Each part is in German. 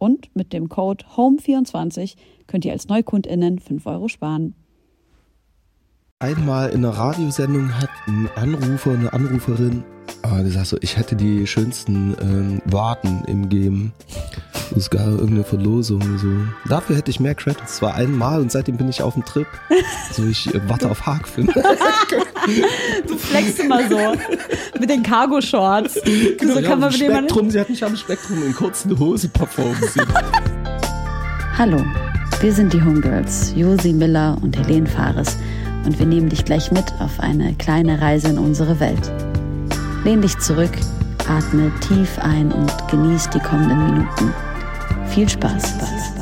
Und mit dem Code HOME24 könnt ihr als NeukundInnen 5 Euro sparen. Einmal in einer Radiosendung hat ein Anrufer, eine Anruferin, ah, der sagt so, ich hätte die schönsten ähm, Warten im Game. Es gab irgendeine Verlosung so. Dafür hätte ich mehr Credits. Zwar einmal und seitdem bin ich auf dem Trip. So, ich äh, warte auf Hackfilm. du flexst immer so mit den Cargo-Shorts. Genau, so kann man mit Spektrum, sie hat mich am Spektrum in kurzen Hose performen sehen. Hallo, wir sind die Homegirls, Josi Miller und Helene Fares und wir nehmen dich gleich mit auf eine kleine Reise in unsere Welt. Lehn dich zurück, atme tief ein und genieß die kommenden Minuten. Viel Spaß. Spaß.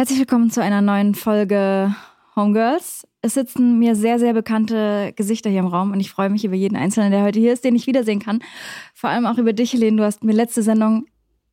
Herzlich willkommen zu einer neuen Folge Homegirls. Es sitzen mir sehr, sehr bekannte Gesichter hier im Raum und ich freue mich über jeden Einzelnen, der heute hier ist, den ich wiedersehen kann. Vor allem auch über dich, Helene. Du hast mir letzte Sendung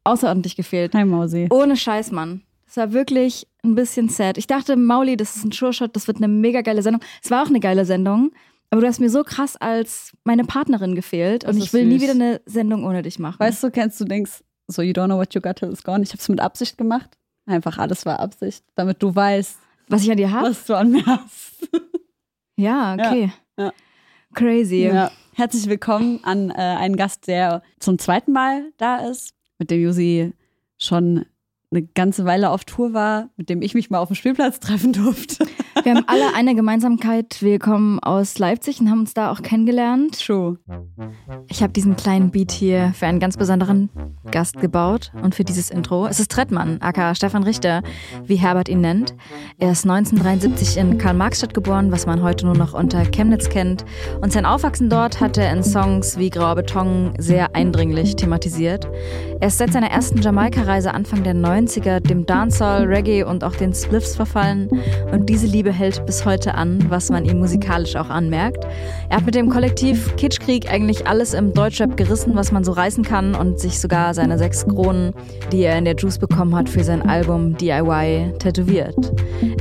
außerordentlich gefehlt. Hi, Mausi. Ohne Scheiß, Mann. Es war wirklich ein bisschen sad. Ich dachte, Mauli, das ist ein Sure-Shot, das wird eine mega geile Sendung. Es war auch eine geile Sendung, aber du hast mir so krass als meine Partnerin gefehlt und ich will süß. nie wieder eine Sendung ohne dich machen. Weißt du, kennst du denkst, so you don't know what you got till it's gone. Ich habe es mit Absicht gemacht. Einfach alles war Absicht, damit du weißt, was ich an dir habe. Was du an mir hast. ja, okay. Ja, ja. Crazy. Ja. Herzlich willkommen an äh, einen Gast, der zum zweiten Mal da ist, mit dem Josi schon eine ganze Weile auf Tour war, mit dem ich mich mal auf dem Spielplatz treffen durfte. Wir haben alle eine Gemeinsamkeit. Wir kommen aus Leipzig und haben uns da auch kennengelernt. True. Ich habe diesen kleinen Beat hier für einen ganz besonderen Gast gebaut und für dieses Intro. Es ist Trettmann, aka Stefan Richter, wie Herbert ihn nennt. Er ist 1973 in Karl-Marx-Stadt geboren, was man heute nur noch unter Chemnitz kennt. Und sein Aufwachsen dort hat er in Songs wie Grauer Beton sehr eindringlich thematisiert. Er ist seit seiner ersten Jamaika-Reise Anfang der 90er dem Dancehall, Reggae und auch den Spliffs verfallen. Und diese Liebe hält bis heute an, was man ihm musikalisch auch anmerkt. Er hat mit dem Kollektiv Kitschkrieg eigentlich alles im Deutschrap gerissen, was man so reißen kann und sich sogar seine sechs Kronen, die er in der Juice bekommen hat, für sein Album DIY tätowiert.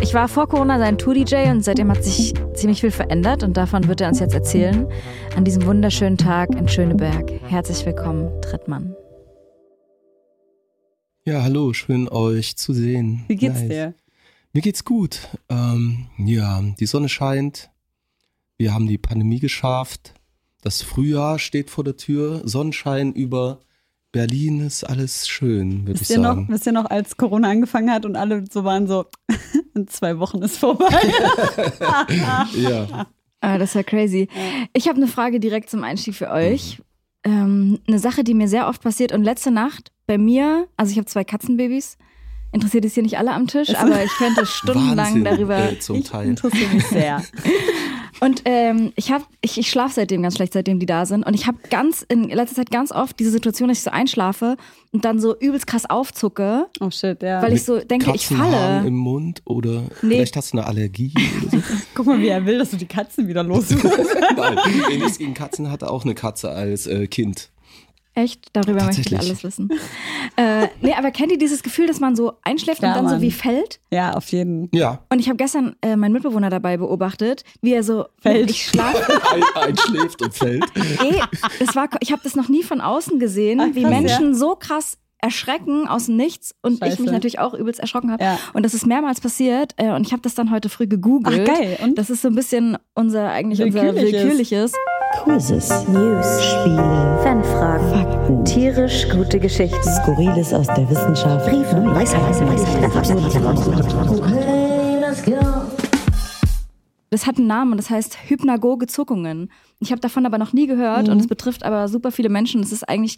Ich war vor Corona sein Tour-DJ und seitdem hat sich ziemlich viel verändert und davon wird er uns jetzt erzählen. An diesem wunderschönen Tag in Schöneberg. Herzlich willkommen, Trittmann. Ja, hallo, schön euch zu sehen. Wie geht's nice. dir? Mir geht's gut. Ähm, ja, die Sonne scheint. Wir haben die Pandemie geschafft. Das Frühjahr steht vor der Tür. Sonnenschein über Berlin ist alles schön, würde ich sagen. Noch, wisst ihr noch, als Corona angefangen hat und alle so waren so, in zwei Wochen ist vorbei. ja. Ah, das ist ja crazy. Ich habe eine Frage direkt zum Einstieg für euch. Ähm, eine Sache, die mir sehr oft passiert und letzte Nacht bei mir, also ich habe zwei Katzenbabys, interessiert es hier nicht alle am Tisch, aber ich könnte stundenlang Wahnsinn, darüber. Äh, zum Teil. Ich interessiere mich sehr. Und ähm, ich habe, ich, ich schlafe seitdem ganz schlecht, seitdem die da sind. Und ich habe ganz in letzter Zeit ganz oft diese Situation, dass ich so einschlafe und dann so übelst krass aufzucke. Oh shit, ja. Weil ich so denke, ich falle. im Mund oder nee. vielleicht hast du eine Allergie oder so. Guck mal, wie er will, dass du die Katzen wieder loswirst. Nein, nichts gegen Katzen hatte auch eine Katze als äh, Kind. Echt? Darüber möchte ich alles wissen. äh, nee, aber kennt ihr dieses Gefühl, dass man so einschläft ja, und dann Mann. so wie fällt? Ja, auf jeden. Ja. Und ich habe gestern äh, meinen Mitbewohner dabei beobachtet, wie er so fällt. Ich schlafe. Ein, einschläft und fällt. Nee, das war, ich habe das noch nie von außen gesehen, Ach, krass, wie Menschen ja. so krass erschrecken aus dem Nichts und Scheiße. ich mich natürlich auch übelst erschrocken habe. Ja. Und das ist mehrmals passiert äh, und ich habe das dann heute früh gegoogelt. Ach, geil. Und? Das ist so ein bisschen unser eigentlich unser willkürliches. Quizzes, News, Spiele, Fanfragen, Fakten, tierisch gute Geschichten, Skurriles aus der Wissenschaft, Briefe, Weisheiten, Das hat einen Namen und das heißt hypnagoge Zuckungen. Ich habe davon aber noch nie gehört und es betrifft aber super viele Menschen. Es ist eigentlich,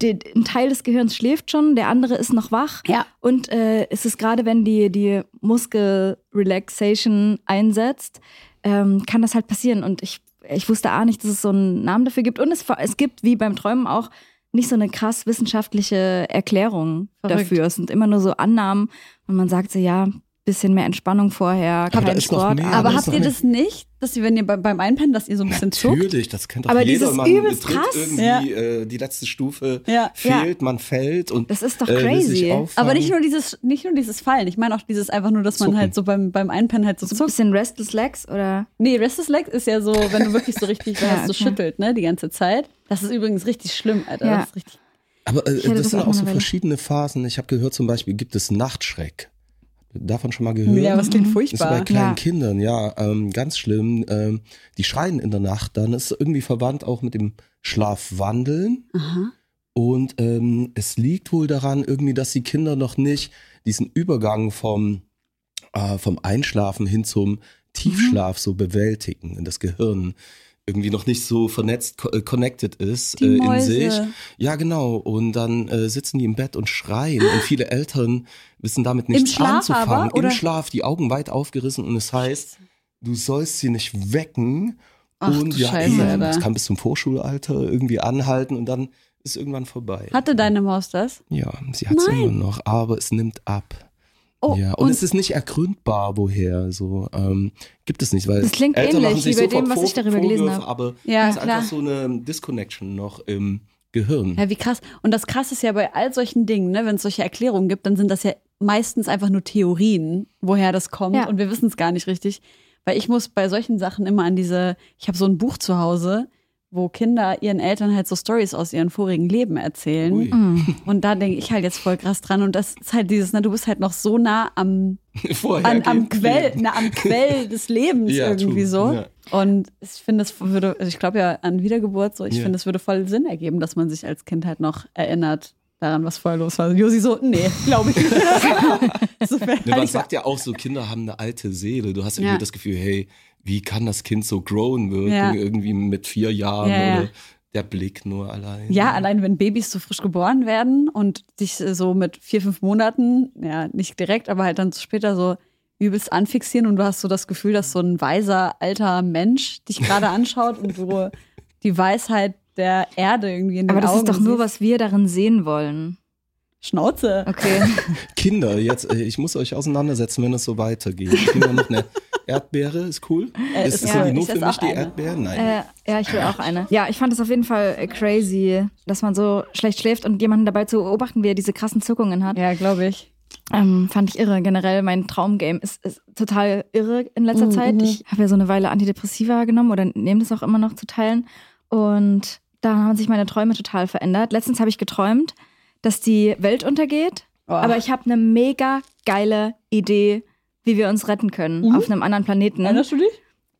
ein Teil des Gehirns schläft schon, der andere ist noch wach. Ja. Und äh, es ist gerade, wenn die, die Muskelrelaxation einsetzt, ähm, kann das halt passieren. Und ich, ich wusste auch nicht, dass es so einen Namen dafür gibt. Und es, es gibt, wie beim Träumen auch, nicht so eine krass wissenschaftliche Erklärung Verrückt. dafür. Es sind immer nur so Annahmen und man sagt so, ja, bisschen mehr Entspannung vorher, da kein Sport. mehr. aber Aber habt ihr das nicht, dass ihr, wenn ihr bei- beim Einpennen, dass ihr so ein bisschen zuckt? Natürlich, das kennt doch Aber jeder. dieses man übelst krass. irgendwie Ja. äh, die letzte Stufe Ja. fehlt, man fällt und Das ist doch äh, crazy. auffangen. Aber nicht nur dieses, nicht nur dieses Fallen. Ich meine auch dieses einfach nur, dass man Zucken. halt so beim, beim Einpennen halt so so ein bisschen Restless Legs oder Nee, Restless Leg ist ja so, wenn du wirklich so richtig Ja, ja, so okay. schüttelt, ne, die ganze Zeit. Das ist übrigens richtig schlimm, Alter. Ja. Das ist richtig. Aber äh, das das sind auch so verschiedene Phasen. Ich habe gehört, zum Beispiel gibt es Nachtschreck. Davon schon mal gehört? Ja, was klingt Das ist bei furchtbar. kleinen Ja. Kindern, ja, ähm, ganz schlimm. Ähm, die schreien in der Nacht dann. Das ist irgendwie verwandt auch mit dem Schlafwandeln. Aha. Und ähm, es liegt wohl daran, irgendwie, dass die Kinder noch nicht diesen Übergang vom, äh, vom Einschlafen hin zum Tiefschlaf so bewältigen und das Gehirn irgendwie noch nicht so vernetzt, äh, connected ist äh, in sich. Ja, genau. Und dann äh, sitzen die im Bett und schreien. Und viele Eltern wissen damit nichts Schlaf anzufangen. aber? Im Schlaf, die Augen weit aufgerissen. Und es heißt, du sollst sie nicht wecken. Ach und ja, Scheiße, Alter. das kann bis zum Vorschulalter irgendwie anhalten und dann ist irgendwann vorbei. Hatte deine Maus das? Ja, sie hat es immer noch, aber es nimmt ab. Oh, ja, und, und- es ist nicht ergründbar, woher. So ähm, gibt es nicht, weil Das klingt Eltern ähnlich wie bei dem, was ich darüber gelesen habe. Aber Ja, es ist klar. einfach so eine Disconnection noch im Gehirn. Ja, wie krass. Und das krass ist ja bei all solchen Dingen, ne, wenn es solche Erklärungen gibt, dann sind das ja meistens einfach nur Theorien, woher das kommt Ja. und wir wissen es gar nicht richtig. Weil ich muss bei solchen Sachen immer an diese, ich habe so ein Buch zu Hause, wo Kinder ihren Eltern halt so Stories aus ihrem vorigen Leben erzählen. Ui. Mhm. Und da denke ich halt jetzt voll krass dran. Und das ist halt dieses, ne, du bist halt noch so nah am, an, am Quell, na, am Quell des Lebens Ja, irgendwie true. so. Ja. Und ich finde, es würde, also ich glaube ja an Wiedergeburt so, ich Ja. finde, es würde voll Sinn ergeben, dass man sich als Kind halt noch erinnert daran, was vorher los war. Josi so, nee, glaube ich nicht. so, Ne, man sagt ja auch so, Kinder haben eine alte Seele. Du hast irgendwie Ja. das Gefühl, hey, wie kann das Kind so grown wirken, Ja. irgendwie mit vier Jahren Ja, ja. oder der Blick nur allein. ja, allein wenn Babys so frisch geboren werden und dich so mit vier, fünf Monaten, ja, nicht direkt, aber halt dann später so übelst anfixieren und du hast so das Gefühl, dass so ein weiser, alter Mensch dich gerade anschaut und du die Weisheit der Erde irgendwie in den Aber das Augen ist doch nur, was wir darin sehen wollen. Schnauze. Okay. Kinder, jetzt, äh, ich muss euch auseinandersetzen, wenn es so weitergeht. Kinder noch eine Erdbeere, ist cool. Äh, ist ist es cool. irgendwie nur Ich für mich die eine. Erdbeeren? Nein. äh, ja, ich will auch eine. Ja, ich fand es auf jeden Fall äh, crazy, dass man so schlecht schläft und jemanden dabei zu beobachten, wie er diese krassen Zuckungen hat. Ja, glaube ich. Ähm, fand ich irre. Generell mein Traumgame ist, ist total irre in letzter Mhm. Zeit. Ich habe ja so eine Weile Antidepressiva genommen oder nehme das auch immer noch zu teilen. Und da haben sich meine Träume total verändert. Letztens habe ich geträumt, dass die Welt untergeht. Oh. Aber ich habe eine mega geile Idee, wie wir uns retten können Mhm. auf einem anderen Planeten. Erinnerst du dich?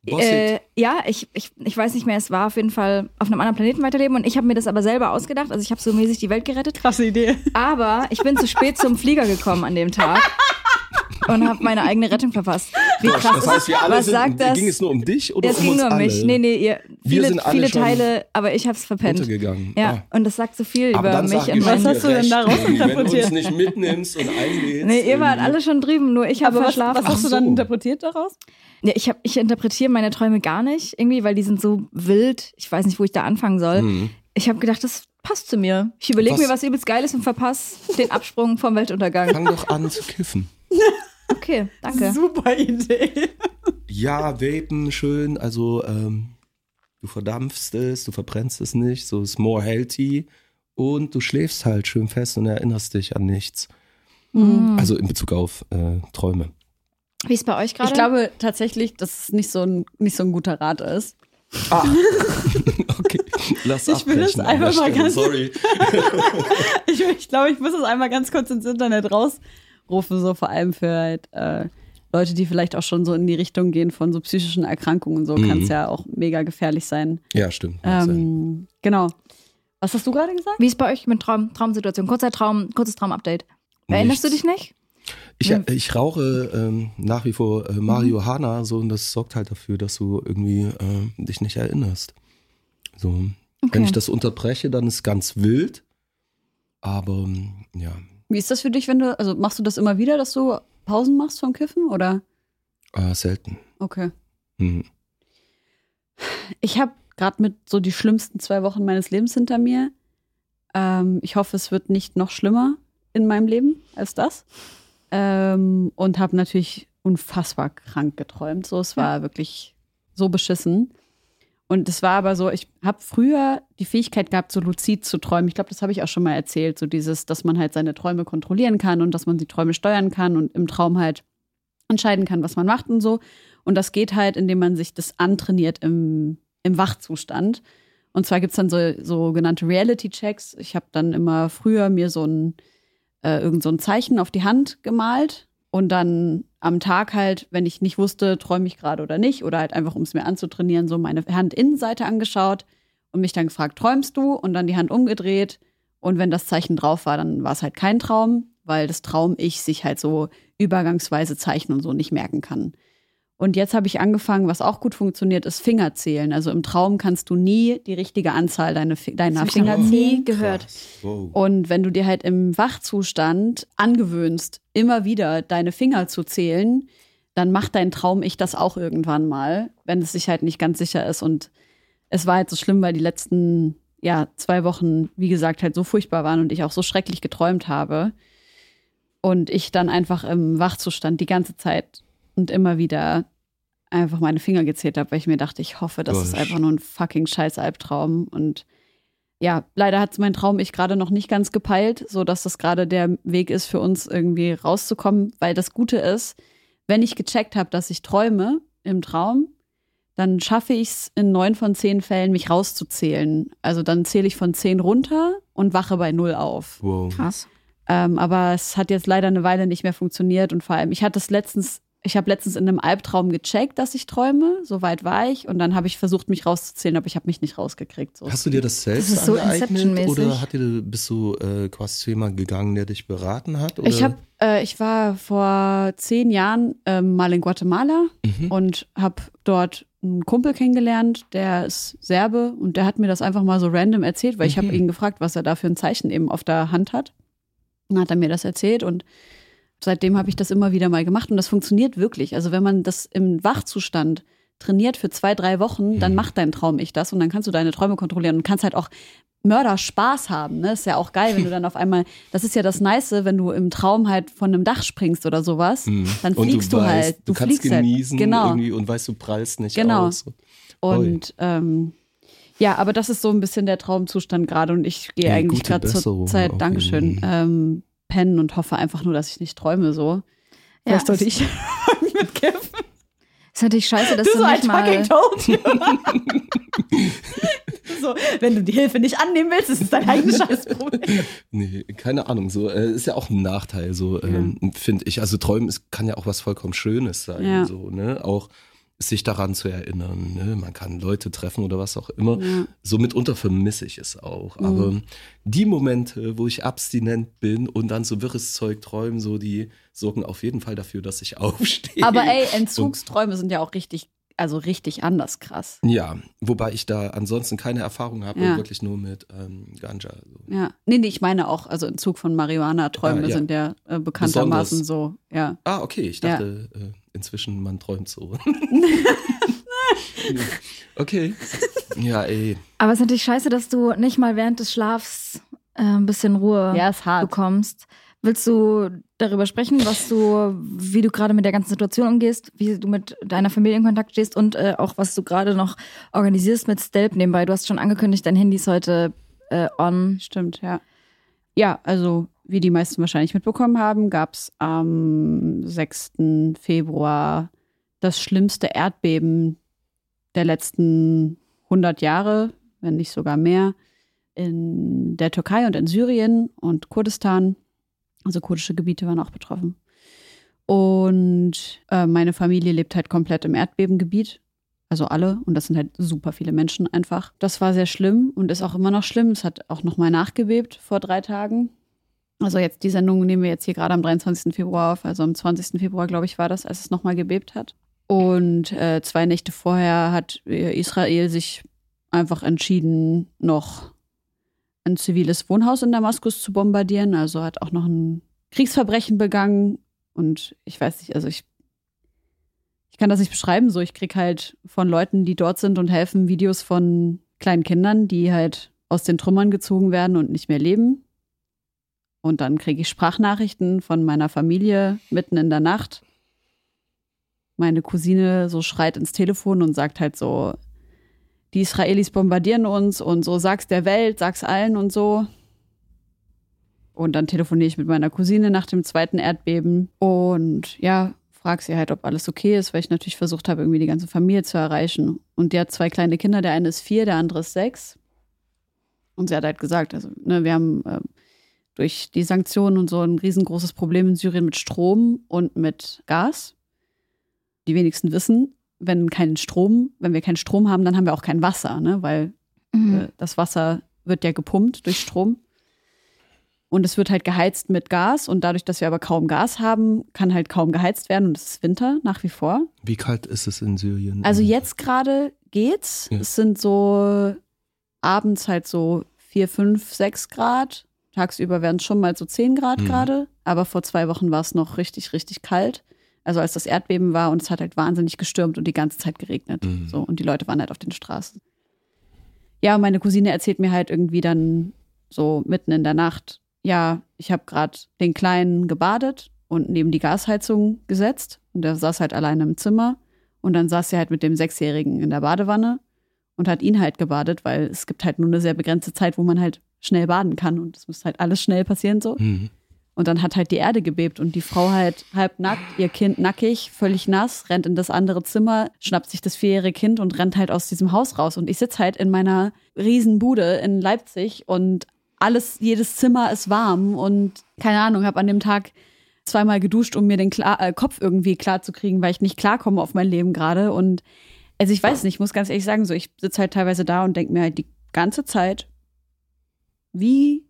Äh, ja, ich, ich, ich weiß nicht mehr, es war auf jeden Fall auf einem anderen Planeten weiterleben und ich habe mir das aber selber ausgedacht. Also ich habe so mäßig die Welt gerettet. Krasse Idee. Aber ich bin zu spät zum Flieger gekommen an dem Tag und habe meine eigene Rettung verpasst. Wie krass das heißt, wir ist alle Was sind, sagt das? ging es nur um dich oder es um ging uns nur um alle? mich. Nee, nee, ihr, viele, sind alle viele Teile, aber ich habe es verpennt. Untergegangen. Ja, Ah. und das sagt so viel Aber über dann mich ich, Was hast du denn daraus Baby, Wenn du interpretiert? uns nicht mitnimmst und einlädst. Nee, ihr wart alle schon drüben, nur ich habe Aber was, verschlafen. was hast Ach du dann so. interpretiert daraus? Ja, ich, hab, ich interpretiere meine Träume gar nicht, irgendwie, weil die sind so wild. Ich weiß nicht, wo ich da anfangen soll. Mhm. Ich habe gedacht, das passt zu mir. Ich überlege Was- mir was übelst Geiles und verpasse den Absprung vom Weltuntergang. Fang doch an zu kiffen. Okay, danke. Super Idee. Ja, Vapen, schön. Also, ähm, du verdampfst es, du verbrennst es nicht. So ist more healthy. Und du schläfst halt schön fest und erinnerst dich an nichts. Mhm. Also in Bezug auf äh, Träume. Wie ist bei euch gerade? Ich glaube tatsächlich, dass es nicht so ein, nicht so ein guter Rat ist. Ah, okay. Lass Ich will das einfach mal ganz- Sorry. Ich, ich glaube, ich muss das einmal ganz kurz ins Internet rausrufen, so vor allem für halt, äh, Leute, die vielleicht auch schon so in die Richtung gehen von so psychischen Erkrankungen und so, Mhm. kann es ja auch mega gefährlich sein. Ja, stimmt. Ähm, genau. Was hast du gerade gesagt? Wie ist bei euch mit Traum, Traumsituation? Kurzer Traum, kurzes Traumupdate. Erinnerst du dich nicht? Ich, ich rauche ähm, nach wie vor äh, Marihuana so und das sorgt halt dafür, dass du irgendwie äh, dich nicht erinnerst. So, wenn Okay. ich das unterbreche, dann ist ganz wild. Aber ja, Wie ist das für dich, wenn du, also machst du das immer wieder, dass du Pausen machst vom Kiffen oder? äh, selten. Okay. Hm. Ich habe gerade mit so die schlimmsten zwei Wochen meines Lebens hinter mir. Ähm, ich hoffe, es wird nicht noch schlimmer in meinem Leben als das. Ähm, und habe natürlich unfassbar krank geträumt. So, es war wirklich so beschissen. Und es war aber so, ich habe früher die Fähigkeit gehabt, so luzid zu träumen. Ich glaube, das habe ich auch schon mal erzählt. So dieses, dass man halt seine Träume kontrollieren kann und dass man die Träume steuern kann und im Traum halt entscheiden kann, was man macht und so. Und das geht halt, indem man sich das antrainiert im, im Wachzustand. Und zwar gibt's dann so sogenannte Reality-Checks. Ich habe dann immer früher mir so ein, äh, irgend so ein Zeichen auf die Hand gemalt und dann am Tag halt, wenn ich nicht wusste, träume ich gerade oder nicht, oder halt einfach, um es mir anzutrainieren, so meine Handinnenseite angeschaut und mich dann gefragt, träumst du? Und dann die Hand umgedreht. Und wenn das Zeichen drauf war, dann war es halt kein Traum, weil das Traum-Ich sich halt so übergangsweise Zeichen und so nicht merken kann. Und jetzt habe ich angefangen, was auch gut funktioniert, ist Fingerzählen. Also im Traum kannst du nie die richtige Anzahl deiner ich Finger noch nie zählen. gehört. Wow. Und wenn du dir halt im Wachzustand angewöhnst, immer wieder deine Finger zu zählen, dann macht dein Traum ich das auch irgendwann mal, wenn es sich halt nicht ganz sicher ist. Und es war halt so schlimm, weil die letzten ja, zwei Wochen, wie gesagt, halt so furchtbar waren und ich auch so schrecklich geträumt habe. Und ich dann einfach im Wachzustand die ganze Zeit und immer wieder einfach meine Finger gezählt habe, weil ich mir dachte, ich hoffe, das ist Gosh. einfach nur ein fucking scheiß Albtraum. Und ja, leider hat mein Traum ich gerade noch nicht ganz gepeilt, so dass das gerade der Weg ist für uns irgendwie rauszukommen, weil das Gute ist, wenn ich gecheckt habe, dass ich träume im Traum, dann schaffe ich es in neun von zehn Fällen, mich rauszuzählen. Also dann zähle ich von zehn runter und wache bei null auf. wow. Krass. Ähm, aber es hat jetzt leider eine Weile nicht mehr funktioniert und vor allem, ich hatte es letztens, ich habe letztens in einem Albtraum gecheckt, dass ich träume, soweit war ich und dann habe ich versucht, mich rauszuzählen, aber ich habe mich nicht rausgekriegt. So. Hast du dir das selbst ist so angeeignet oder hat dir, bist du äh, quasi zu jemandem gegangen, der dich beraten hat? Oder? Ich habe, äh, ich war vor zehn Jahren ähm, mal in Guatemala Mhm. und habe dort einen Kumpel kennengelernt, der ist Serbe und der hat mir das einfach mal so random erzählt, weil ich habe Mhm. ihn gefragt, was er da für ein Zeichen eben auf der Hand hat. Dann hat er mir das erzählt und seitdem habe ich das immer wieder mal gemacht und das funktioniert wirklich. Also wenn man das im Wachzustand trainiert für zwei, drei Wochen, dann Mhm. macht dein Traum ich das und dann kannst du deine Träume kontrollieren und kannst halt auch Mörder Spaß haben. Ne? Ist ja auch geil, wenn du dann auf einmal, das ist ja das Nice, wenn du im Traum halt von einem Dach springst oder sowas, Mhm. dann fliegst du, weißt, halt. Du, kannst fliegst halt. genießen Genau. irgendwie und weißt, du prallst nicht Genau. aus. Und ähm, ja, aber das ist so ein bisschen der Traumzustand gerade und ich gehe Ja, eigentlich gerade zur Zeit, Dankeschön, ähm, pennen und hoffe einfach nur, dass ich nicht träume so. Ja, Vielleicht sollte ist- ich mit Kiffen. Ist natürlich scheiße, dass Du du, so ein nicht mal. so, wenn du die Hilfe nicht annehmen willst, ist es dein eigenes Scheißproblem. Nee, keine Ahnung. So äh, ist ja auch ein Nachteil, so ähm, finde ich. Also Träumen ist, kann ja auch was vollkommen Schönes sein, Ja. so ne. Auch sich daran zu erinnern. Ne? Man kann Leute treffen oder was auch immer. Ja. So mitunter vermisse ich es auch. Mhm. Aber die Momente, wo ich abstinent bin und dann so wirres Zeug träumen, so die sorgen auf jeden Fall dafür, dass ich aufstehe. Aber ey, Entzugsträume sind ja auch richtig, also richtig anders krass. Ja, wobei ich da ansonsten keine Erfahrung habe, Ja. wirklich nur mit ähm, Ganja. So. Ja. Nee, nee, ich meine auch, also Entzug von Marihuana-Träume Ah, ja. sind ja äh, bekanntermaßen Besonders. so, ja. Ah, okay, ich dachte äh, inzwischen, man träumt so. okay. Ja, ey. Aber es ist natürlich scheiße, dass du nicht mal während des Schlafs äh, ein bisschen Ruhe Ja, ist hart. Willst du darüber sprechen, was du, wie du gerade mit der ganzen Situation umgehst, wie du mit deiner Familie in Kontakt stehst und äh, auch was du gerade noch organisierst mit Stelp nebenbei? Du hast schon angekündigt, dein Handy ist heute äh, on. Stimmt, ja. Ja, also wie die meisten wahrscheinlich mitbekommen haben, gab es am 6. Februar das schlimmste Erdbeben der letzten 100 Jahre, wenn nicht sogar mehr, in der Türkei und in Syrien und Kurdistan. Also kurdische Gebiete waren auch betroffen. Und äh, meine Familie lebt halt komplett im Erdbebengebiet. Also alle. Und das sind halt super viele Menschen einfach. Das war sehr schlimm und ist auch immer noch schlimm. Es hat auch nochmal nachgebebt vor drei Tagen. Also jetzt die Sendung nehmen wir jetzt hier gerade am 23. Februar auf. Also am 20. Februar, glaube ich, war das, als es nochmal gebebt hat. Und äh, zwei Nächte vorher hat äh, Israel sich einfach entschieden, noch ein ziviles Wohnhaus in Damaskus zu bombardieren. Also hat auch noch ein Kriegsverbrechen begangen. Und ich weiß nicht, also ich, ich kann das nicht beschreiben. So, ich krieg halt von Leuten, die dort sind und helfen, Videos von kleinen Kindern, die halt aus den Trümmern gezogen werden und nicht mehr leben. Und dann kriege ich Sprachnachrichten von meiner Familie mitten in der Nacht. Meine Cousine so schreit ins Telefon und sagt halt so, die Israelis bombardieren uns und so, sag's der Welt, sag's allen und so. Und dann telefoniere ich mit meiner Cousine nach dem zweiten Erdbeben und ja, frag sie halt, ob alles okay ist, weil ich natürlich versucht habe, irgendwie die ganze Familie zu erreichen. Und die hat zwei kleine Kinder, der eine ist vier, der andere ist sechs. Und sie hat halt gesagt, also, ne, wir haben äh, durch die Sanktionen und so ein riesengroßes Problem in Syrien mit Strom und mit Gas. Die wenigsten wissen, wenn kein Strom, wenn wir keinen Strom haben, dann haben wir auch kein Wasser, ne? weil mhm. äh, das Wasser wird ja gepumpt durch Strom. Und es wird halt geheizt mit Gas und dadurch, dass wir aber kaum Gas haben, kann halt kaum geheizt werden und es ist Winter nach wie vor. Wie kalt ist es in Syrien? Also jetzt gerade geht's. Ja. Es sind so abends halt so vier, fünf, sechs Grad. Tagsüber werden es schon mal so zehn Grad mhm. gerade. Aber vor zwei Wochen war es noch richtig, richtig kalt. Also als das Erdbeben war und es hat halt wahnsinnig gestürmt und die ganze Zeit geregnet. Mhm. So, und die Leute waren halt auf den Straßen. Ja, meine Cousine erzählt mir halt irgendwie dann so mitten in der Nacht, ja, ich habe gerade den Kleinen gebadet und neben die Gasheizung gesetzt und der saß halt alleine im Zimmer und dann saß sie halt mit dem Sechsjährigen in der Badewanne und hat ihn halt gebadet, weil es gibt halt nur eine sehr begrenzte Zeit, wo man halt schnell baden kann und es muss halt alles schnell passieren so. Mhm. Und dann hat halt die Erde gebebt und die Frau halt halb nackt, ihr Kind nackig, völlig nass, rennt in das andere Zimmer, schnappt sich das vierjährige Kind und rennt halt aus diesem Haus raus. Und ich sitze halt in meiner Riesenbude in Leipzig und alles, jedes Zimmer ist warm und keine Ahnung, habe an dem Tag zweimal geduscht, um mir den klar, äh, Kopf irgendwie klar zu kriegen, weil ich nicht klarkomme auf mein Leben gerade. Und also ich weiß nicht, ich muss ganz ehrlich sagen, so ich sitze halt teilweise da und denke mir halt die ganze Zeit, wie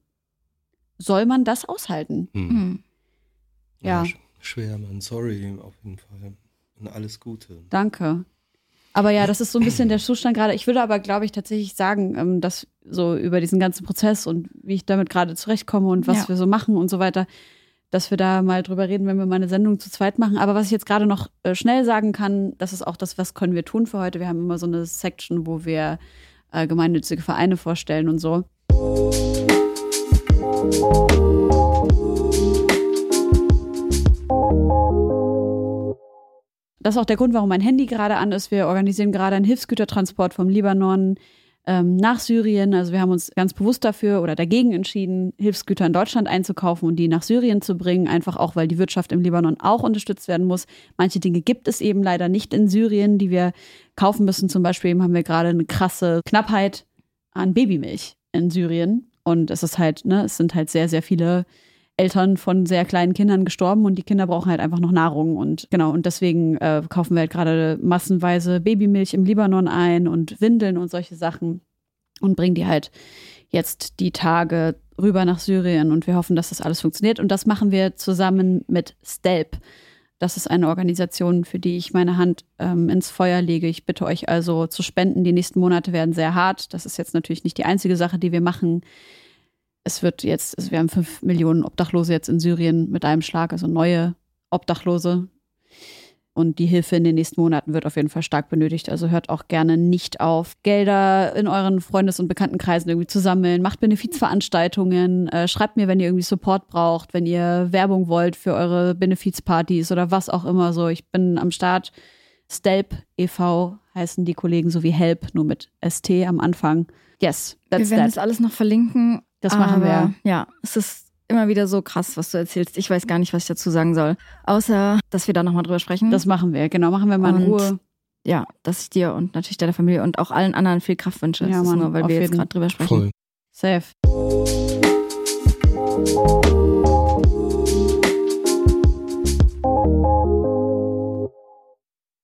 soll man das aushalten? Hm. hm. Ja. ja. Schwer, man. Sorry, auf jeden Fall. Und alles Gute. Danke. Aber ja, das ist so ein bisschen der Zustand gerade. Ich würde aber, glaube ich, tatsächlich sagen, ähm, dass so über diesen ganzen Prozess und wie ich damit gerade zurechtkomme und was ja. wir so machen und so weiter, dass wir da mal drüber reden, wenn wir mal eine Sendung zu zweit machen. Aber was ich jetzt gerade noch äh, schnell sagen kann, das ist auch das, was können wir tun für heute. Wir haben immer so eine Section, wo wir äh, gemeinnützige Vereine vorstellen und so. Das ist auch der Grund, warum mein Handy gerade an ist. Wir organisieren gerade einen Hilfsgütertransport vom Libanon ähm, nach Syrien. Also wir haben uns ganz bewusst dafür oder dagegen entschieden, Hilfsgüter in Deutschland einzukaufen und die nach Syrien zu bringen. Einfach auch, weil die Wirtschaft im Libanon auch unterstützt werden muss. Manche Dinge gibt es eben leider nicht in Syrien, die wir kaufen müssen. Zum Beispiel haben wir gerade eine krasse Knappheit an Babymilch in Syrien. Und es ist halt, ne, es sind halt sehr, sehr viele Eltern von sehr kleinen Kindern gestorben und die Kinder brauchen halt einfach noch Nahrung. Und genau und deswegen äh, kaufen wir halt gerade massenweise Babymilch im Libanon ein und Windeln und solche Sachen und bringen die halt jetzt die Tage rüber nach Syrien. Und wir hoffen, dass das alles funktioniert. Und das machen wir zusammen mit Stelp. Das ist eine Organisation, für die ich meine Hand ähm, ins Feuer lege. Ich bitte euch also zu spenden. Die nächsten Monate werden sehr hart. Das ist jetzt natürlich nicht die einzige Sache, die wir machen es wird jetzt, also wir haben fünf Millionen Obdachlose jetzt in Syrien mit einem Schlag, also neue Obdachlose. Und die Hilfe in den nächsten Monaten wird auf jeden Fall stark benötigt. Also hört auch gerne nicht auf, Gelder in euren Freundes- und Bekanntenkreisen irgendwie zu sammeln. Macht Benefizveranstaltungen. Äh, schreibt mir, wenn ihr irgendwie Support braucht, wenn ihr Werbung wollt für eure Benefizpartys oder was auch immer so. Ich bin am Start. Stelp e.V. heißen die Kollegen, so wie Help, nur mit ST am Anfang. Yes, that's Wir werden that. das alles noch verlinken das machen wir. Ja, es ist immer wieder so krass, was du erzählst. Ich weiß gar nicht, was ich dazu sagen soll. Außer, dass wir da nochmal drüber sprechen. Das machen wir, genau. Machen wir mal in Ruhe. Ja, dass ich dir und natürlich deiner Familie und auch allen anderen viel Kraft wünsche. Ja, das Mann, ist nur, weil wir jetzt gerade drüber sprechen. Voll. Safe.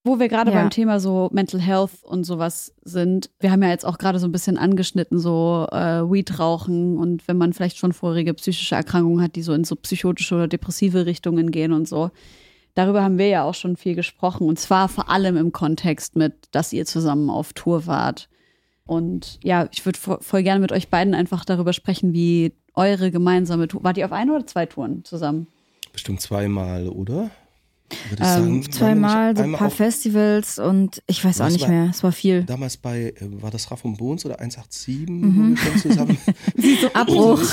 Wo wir gerade Ja. beim Thema so Mental Health und sowas sind, wir haben ja jetzt auch gerade so ein bisschen angeschnitten, so äh, Weed rauchen und wenn man vielleicht schon vorherige psychische Erkrankungen hat, die so in so psychotische oder depressive Richtungen gehen und so. Darüber haben wir ja auch schon viel gesprochen und zwar vor allem im Kontext mit, dass ihr zusammen auf Tour wart. Und ja, ich würde vo- voll gerne mit euch beiden einfach darüber sprechen, wie eure gemeinsame Tour. Wart ihr auf eine oder zwei Touren zusammen? Bestimmt zweimal, oder? Würde ich Ähm, sagen. Wir zweimal so ein paar Festivals und ich weiß auch Was nicht war- mehr. Es war viel. Damals bei, äh, war das Raff und Bohns oder 187, Mhm. zusammen. Abbruch.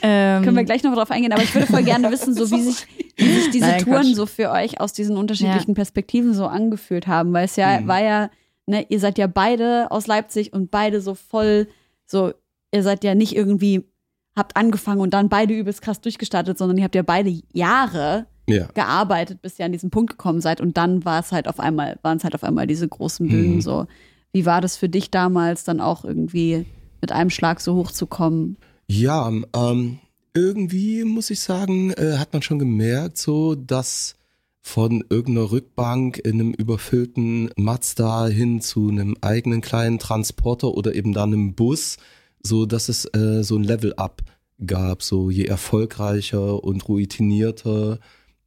Ähm, Können wir gleich noch drauf eingehen, aber ich würde voll gerne wissen, so wie sich, wie sich diese Nein, Touren Quatsch. so für euch aus diesen unterschiedlichen Perspektiven so angefühlt haben, weil es ja Mhm. war ja, ne, ihr seid ja beide aus Leipzig und beide so voll, so, ihr seid ja nicht irgendwie, habt angefangen und dann beide übelst krass durchgestartet, sondern ihr habt ja beide Jahre ja. gearbeitet, bis ihr an diesen Punkt gekommen seid und dann war es halt auf einmal, waren es halt auf einmal diese großen Bühnen Mhm. so. Wie war das für dich damals dann auch irgendwie mit einem Schlag so hoch zu kommen? Ja, ähm, irgendwie muss ich sagen, äh, hat man schon gemerkt, so dass von irgendeiner Rückbank in einem überfüllten Mazda hin zu einem eigenen kleinen Transporter oder eben dann einem Bus, so dass es äh, so ein Level-up gab, so je erfolgreicher und routinierter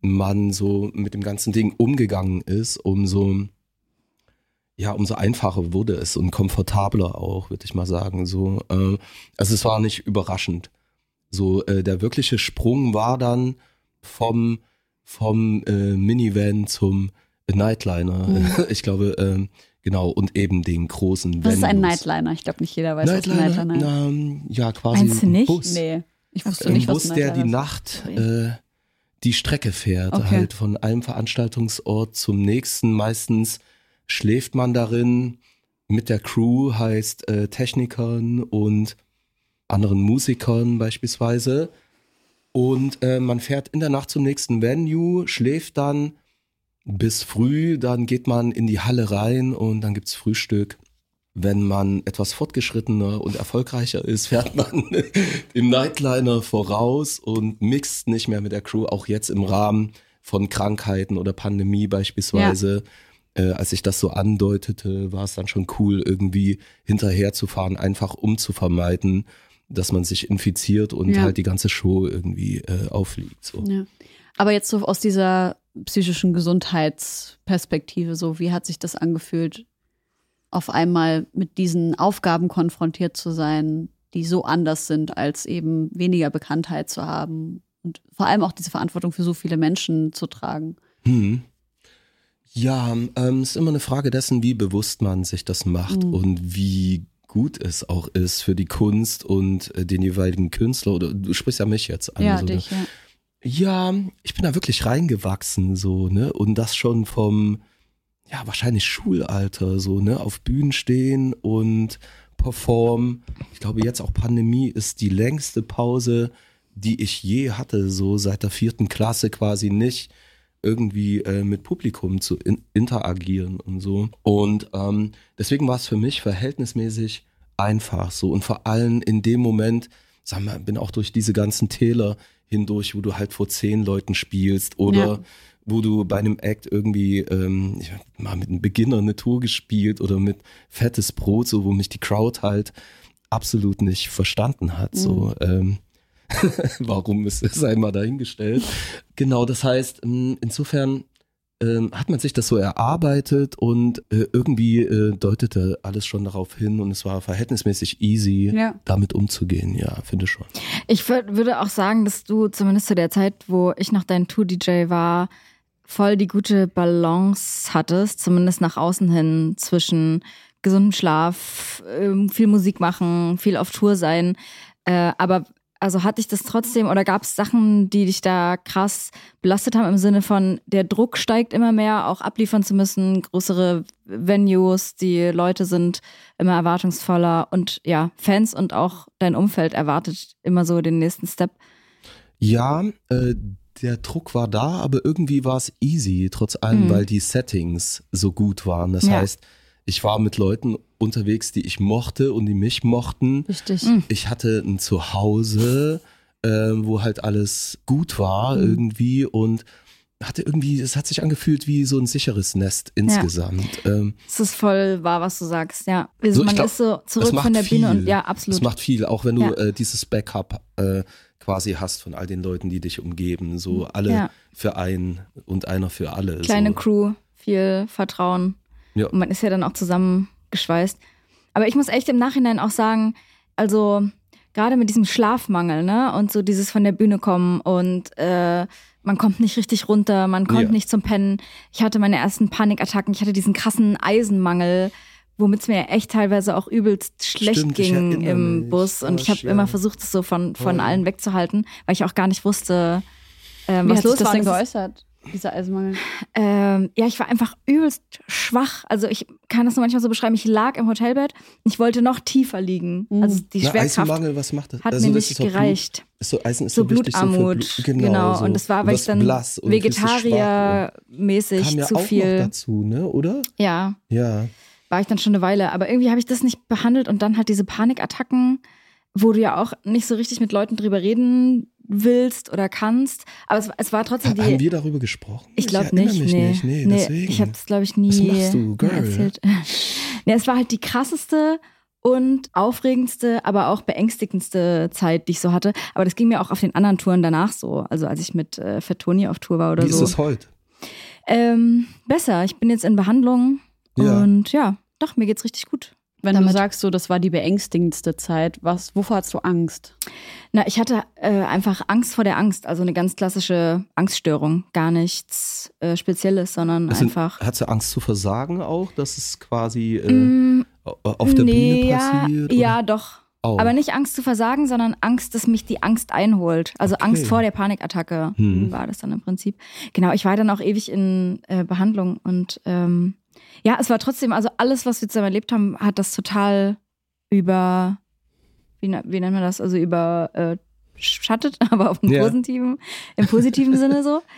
man so mit dem ganzen Ding umgegangen ist, umso ja, umso einfacher wurde es und komfortabler auch, würde ich mal sagen. So, äh, also es war nicht überraschend. So, äh, der wirkliche Sprung war dann vom, vom äh, Minivan zum Nightliner. Ich glaube, ähm, genau, und eben den großen Was ist ein. Nightliner? Ich glaube nicht jeder weiß, was ein Nightliner, Nightliner ist. ähm, ja, quasi Meinst du nicht? Bus. Nee, ich wusste Ein nicht, was Bus, ein der die Nightliner ist. Nacht äh, die Strecke fährt, Okay. halt von einem Veranstaltungsort zum nächsten. Meistens schläft man darin mit der Crew, heißt äh, Technikern und anderen Musikern beispielsweise. Und äh, man fährt in der Nacht zum nächsten Venue, schläft dann bis früh, dann geht man in die Halle rein und dann gibt's Frühstück. Wenn man etwas fortgeschrittener und erfolgreicher ist, fährt man im Nightliner voraus und mixt nicht mehr mit der Crew, auch jetzt im Rahmen von Krankheiten oder Pandemie beispielsweise. Äh, als ich das so andeutete, war es dann schon cool, irgendwie hinterherzufahren, einfach um zu vermeiden, dass man sich infiziert und Ja. halt die ganze Show irgendwie äh, auffliegt. So. Ja. Aber jetzt so aus dieser psychischen Gesundheitsperspektive, so wie hat sich das angefühlt, auf einmal mit diesen Aufgaben konfrontiert zu sein, die so anders sind, als eben weniger Bekanntheit zu haben und vor allem auch diese Verantwortung für so viele Menschen zu tragen. Hm. Ja, ähm, ist immer eine Frage dessen, wie bewusst man sich das macht Mhm. und wie gut es auch ist für die Kunst und äh, den jeweiligen Künstler. Oder du sprichst ja mich jetzt an. ja, so, ne? dich, ja. Ja, ich bin da wirklich reingewachsen, so, ne? Und das schon vom, ja, wahrscheinlich Schulalter, so, ne? Auf Bühnen stehen und performen. Ich glaube, jetzt auch Pandemie ist die längste Pause, die ich je hatte, so seit der vierten Klasse quasi nicht irgendwie äh, mit Publikum zu in interagieren und so. Und ähm, deswegen war es für mich verhältnismäßig einfach so. Und vor allem in dem Moment, sag mal, bin auch durch diese ganzen Täler hindurch, wo du halt vor zehn Leuten spielst oder Ja. Wo du bei einem Act irgendwie, ähm, ich hab mal mit einem Beginner eine Tour gespielt oder mit fettes Brot, so wo mich die Crowd halt absolut nicht verstanden hat. So, ähm, warum ist es einmal dahingestellt? Genau, das heißt, ähm, insofern ähm, hat man sich das so erarbeitet und äh, irgendwie äh, deutete alles schon darauf hin und es war verhältnismäßig easy, Ja. damit umzugehen. Ja, finde schon. Ich würd, würde auch sagen, dass du zumindest zu der Zeit, wo ich noch dein Tour-DJ war, voll die gute Balance hattest, zumindest nach außen hin, zwischen gesundem Schlaf, ähm, viel Musik machen, viel auf Tour sein. Äh, aber also hatte ich das trotzdem oder gab es Sachen, die dich da krass belastet haben im Sinne von, der Druck steigt immer mehr, auch abliefern zu müssen, größere Venues, die Leute sind immer erwartungsvoller und ja, Fans und auch dein Umfeld erwartet immer so den nächsten Step. Ja, äh, der Druck war da, aber irgendwie war es easy, trotz allem, Mhm. weil die Settings so gut waren. Das Ja. heißt, ich war mit Leuten unterwegs, die ich mochte und die mich mochten. Richtig. Ich hatte ein Zuhause, äh, wo halt alles gut war Mhm. irgendwie und hatte irgendwie, es hat sich angefühlt wie so ein sicheres Nest insgesamt. Ähm, Es ist voll wahr, was du sagst, ja. Wir- So, man glaub, ist so zurück von der Bühne viel. und ja, absolut. Es macht viel, auch wenn du Ja. äh, dieses Backup äh, quasi hast von all den Leuten, die dich umgeben. So alle Ja. für einen und einer für alle. Kleine so. Crew, viel Vertrauen. Ja. Und man ist ja dann auch zusammengeschweißt. Aber ich muss echt im Nachhinein auch sagen, also gerade mit diesem Schlafmangel, ne? Und so dieses von der Bühne kommen und äh, man kommt nicht richtig runter, man kommt Ja. nicht zum Pennen. Ich hatte meine ersten Panikattacken, ich hatte diesen krassen Eisenmangel, womit es mir echt teilweise auch übelst schlecht Stimmt, ging im mich. Bus. Und ich habe ja. immer versucht, es so von, von Voll. allen wegzuhalten, weil ich auch gar nicht wusste, ähm, Wie was hat sich los das war. denn es geäußert, dieser Eisenmangel? ähm, ja, ich war einfach übelst schwach. Also ich kann das nur manchmal so beschreiben. Ich lag im Hotelbett und ich wollte noch tiefer liegen. Mhm. Also die Na, Schwerkraft Eisenmangel, was macht das? hat also mir das nicht ist Blut- gereicht. Ist so, Eisen ist so so wichtig Blutarmut. So für Blut, genau. genau, so. Und das war, weil ich dann blass und fühlst dich schwach und Vegetariermäßig Kam ja zu auch viel. noch dazu, ne? Oder? Ja, Ja. War ich dann schon eine Weile. Aber irgendwie habe ich das nicht behandelt und dann halt diese Panikattacken, wo du ja auch nicht so richtig mit Leuten drüber reden willst oder kannst. Aber es, es war trotzdem Ha- Haben die. wir darüber gesprochen? Ich glaube nicht, mich nee. nicht. Nee, deswegen. ich habe es glaube ich nie Was machst du, Girl? erzählt. nee, es war halt die krasseste und aufregendste, aber auch beängstigendste Zeit, die ich so hatte. Aber das ging mir auch auf den anderen Touren danach so. Also als ich mit äh, Fettoni auf Tour war oder Wie so. ist es heute? Ähm, besser. Ich bin jetzt in Behandlung Ja. und ja, doch, mir geht's richtig gut. Wenn du Damit- sagst, so, das war die beängstigendste Zeit, was, wovor hast du Angst? Na, ich hatte äh, einfach Angst vor der Angst, also eine ganz klassische Angststörung. Gar nichts äh, Spezielles, sondern Also, einfach. Hat sie Angst zu versagen auch, dass es quasi äh, Mm, auf der nee, Bühne passiert? Ja, ja doch. Auch. Aber nicht Angst zu versagen, sondern Angst, dass mich die Angst einholt. Also Okay. Angst vor der Panikattacke Hm. war das dann im Prinzip. Genau, ich war dann auch ewig in äh, Behandlung und ähm, ja, es war trotzdem, also alles, was wir zusammen erlebt haben, hat das total über, wie, ne- wie nennt man das, also über äh, schattet, aber auf dem Ja. positiven, im positiven Sinne so.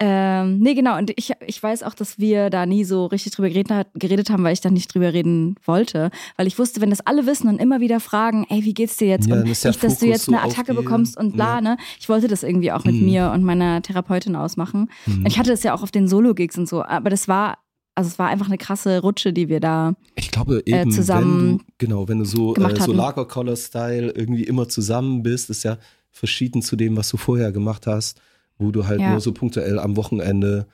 Ähm, nee, genau. Und ich, ich weiß auch, dass wir da nie so richtig drüber geredet, geredet haben, weil ich da nicht drüber reden wollte. Weil ich wusste, wenn das alle wissen und immer wieder fragen, ey, wie geht's dir jetzt? Ja, und nicht, dass du jetzt so eine auf Attacke bekommst und bla, Ja. ne? Ich wollte das irgendwie auch mit Mhm. mir und meiner Therapeutin ausmachen. Mhm. Ich hatte das ja auch auf den Solo-Gigs und so, aber das war, also es war einfach eine krasse Rutsche, die wir da. Ich glaube eben, äh, zusammen wenn du, genau, wenn du so, äh, so hatten. Lagercollar-Style irgendwie immer zusammen bist, ist ja verschieden zu dem, was du vorher gemacht hast, wo du halt Ja. nur so punktuell am Wochenende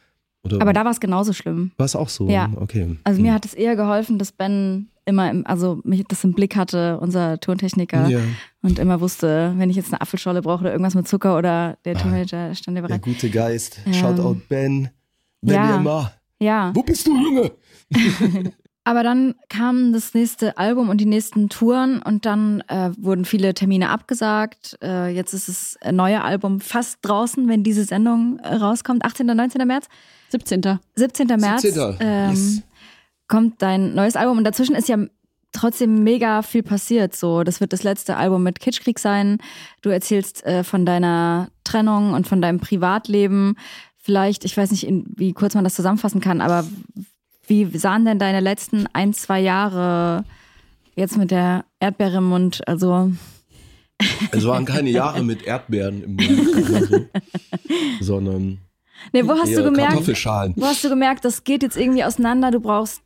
oder Aber da war es genauso schlimm. war es auch so. Ja. Okay. Also mir hat es eher geholfen, dass Ben immer, im, also mich das im Blick hatte, unser Tontechniker, ja, und immer wusste, wenn ich jetzt eine Apfelscholle brauche oder irgendwas mit Zucker oder der Ah. Tontechniker stand der der bereit. gute Geist. Ähm, Shoutout Ben. Ben ja. immer. Ja. Wo bist du, Junge? Aber dann kam das nächste Album und die nächsten Touren und dann äh, wurden viele Termine abgesagt. Äh, jetzt ist das neue Album fast draußen, wenn diese Sendung äh, rauskommt. 18. oder 19. März? 17. 17. März 17.. ähm, Yes. kommt dein neues Album und dazwischen ist ja trotzdem mega viel passiert. So, das wird das letzte Album mit Kitschkrieg sein. Du erzählst äh, von deiner Trennung und von deinem Privatleben. Vielleicht, ich weiß nicht, wie kurz man das zusammenfassen kann, aber wie sahen denn deine letzten ein, zwei Jahre jetzt mit der Erdbeere im Mund? Also, Es waren keine Jahre mit Erdbeeren im Mund, so, sondern nee, wo hast du gemerkt, Kartoffelschalen. Wo hast du gemerkt, das geht jetzt irgendwie auseinander? Du brauchst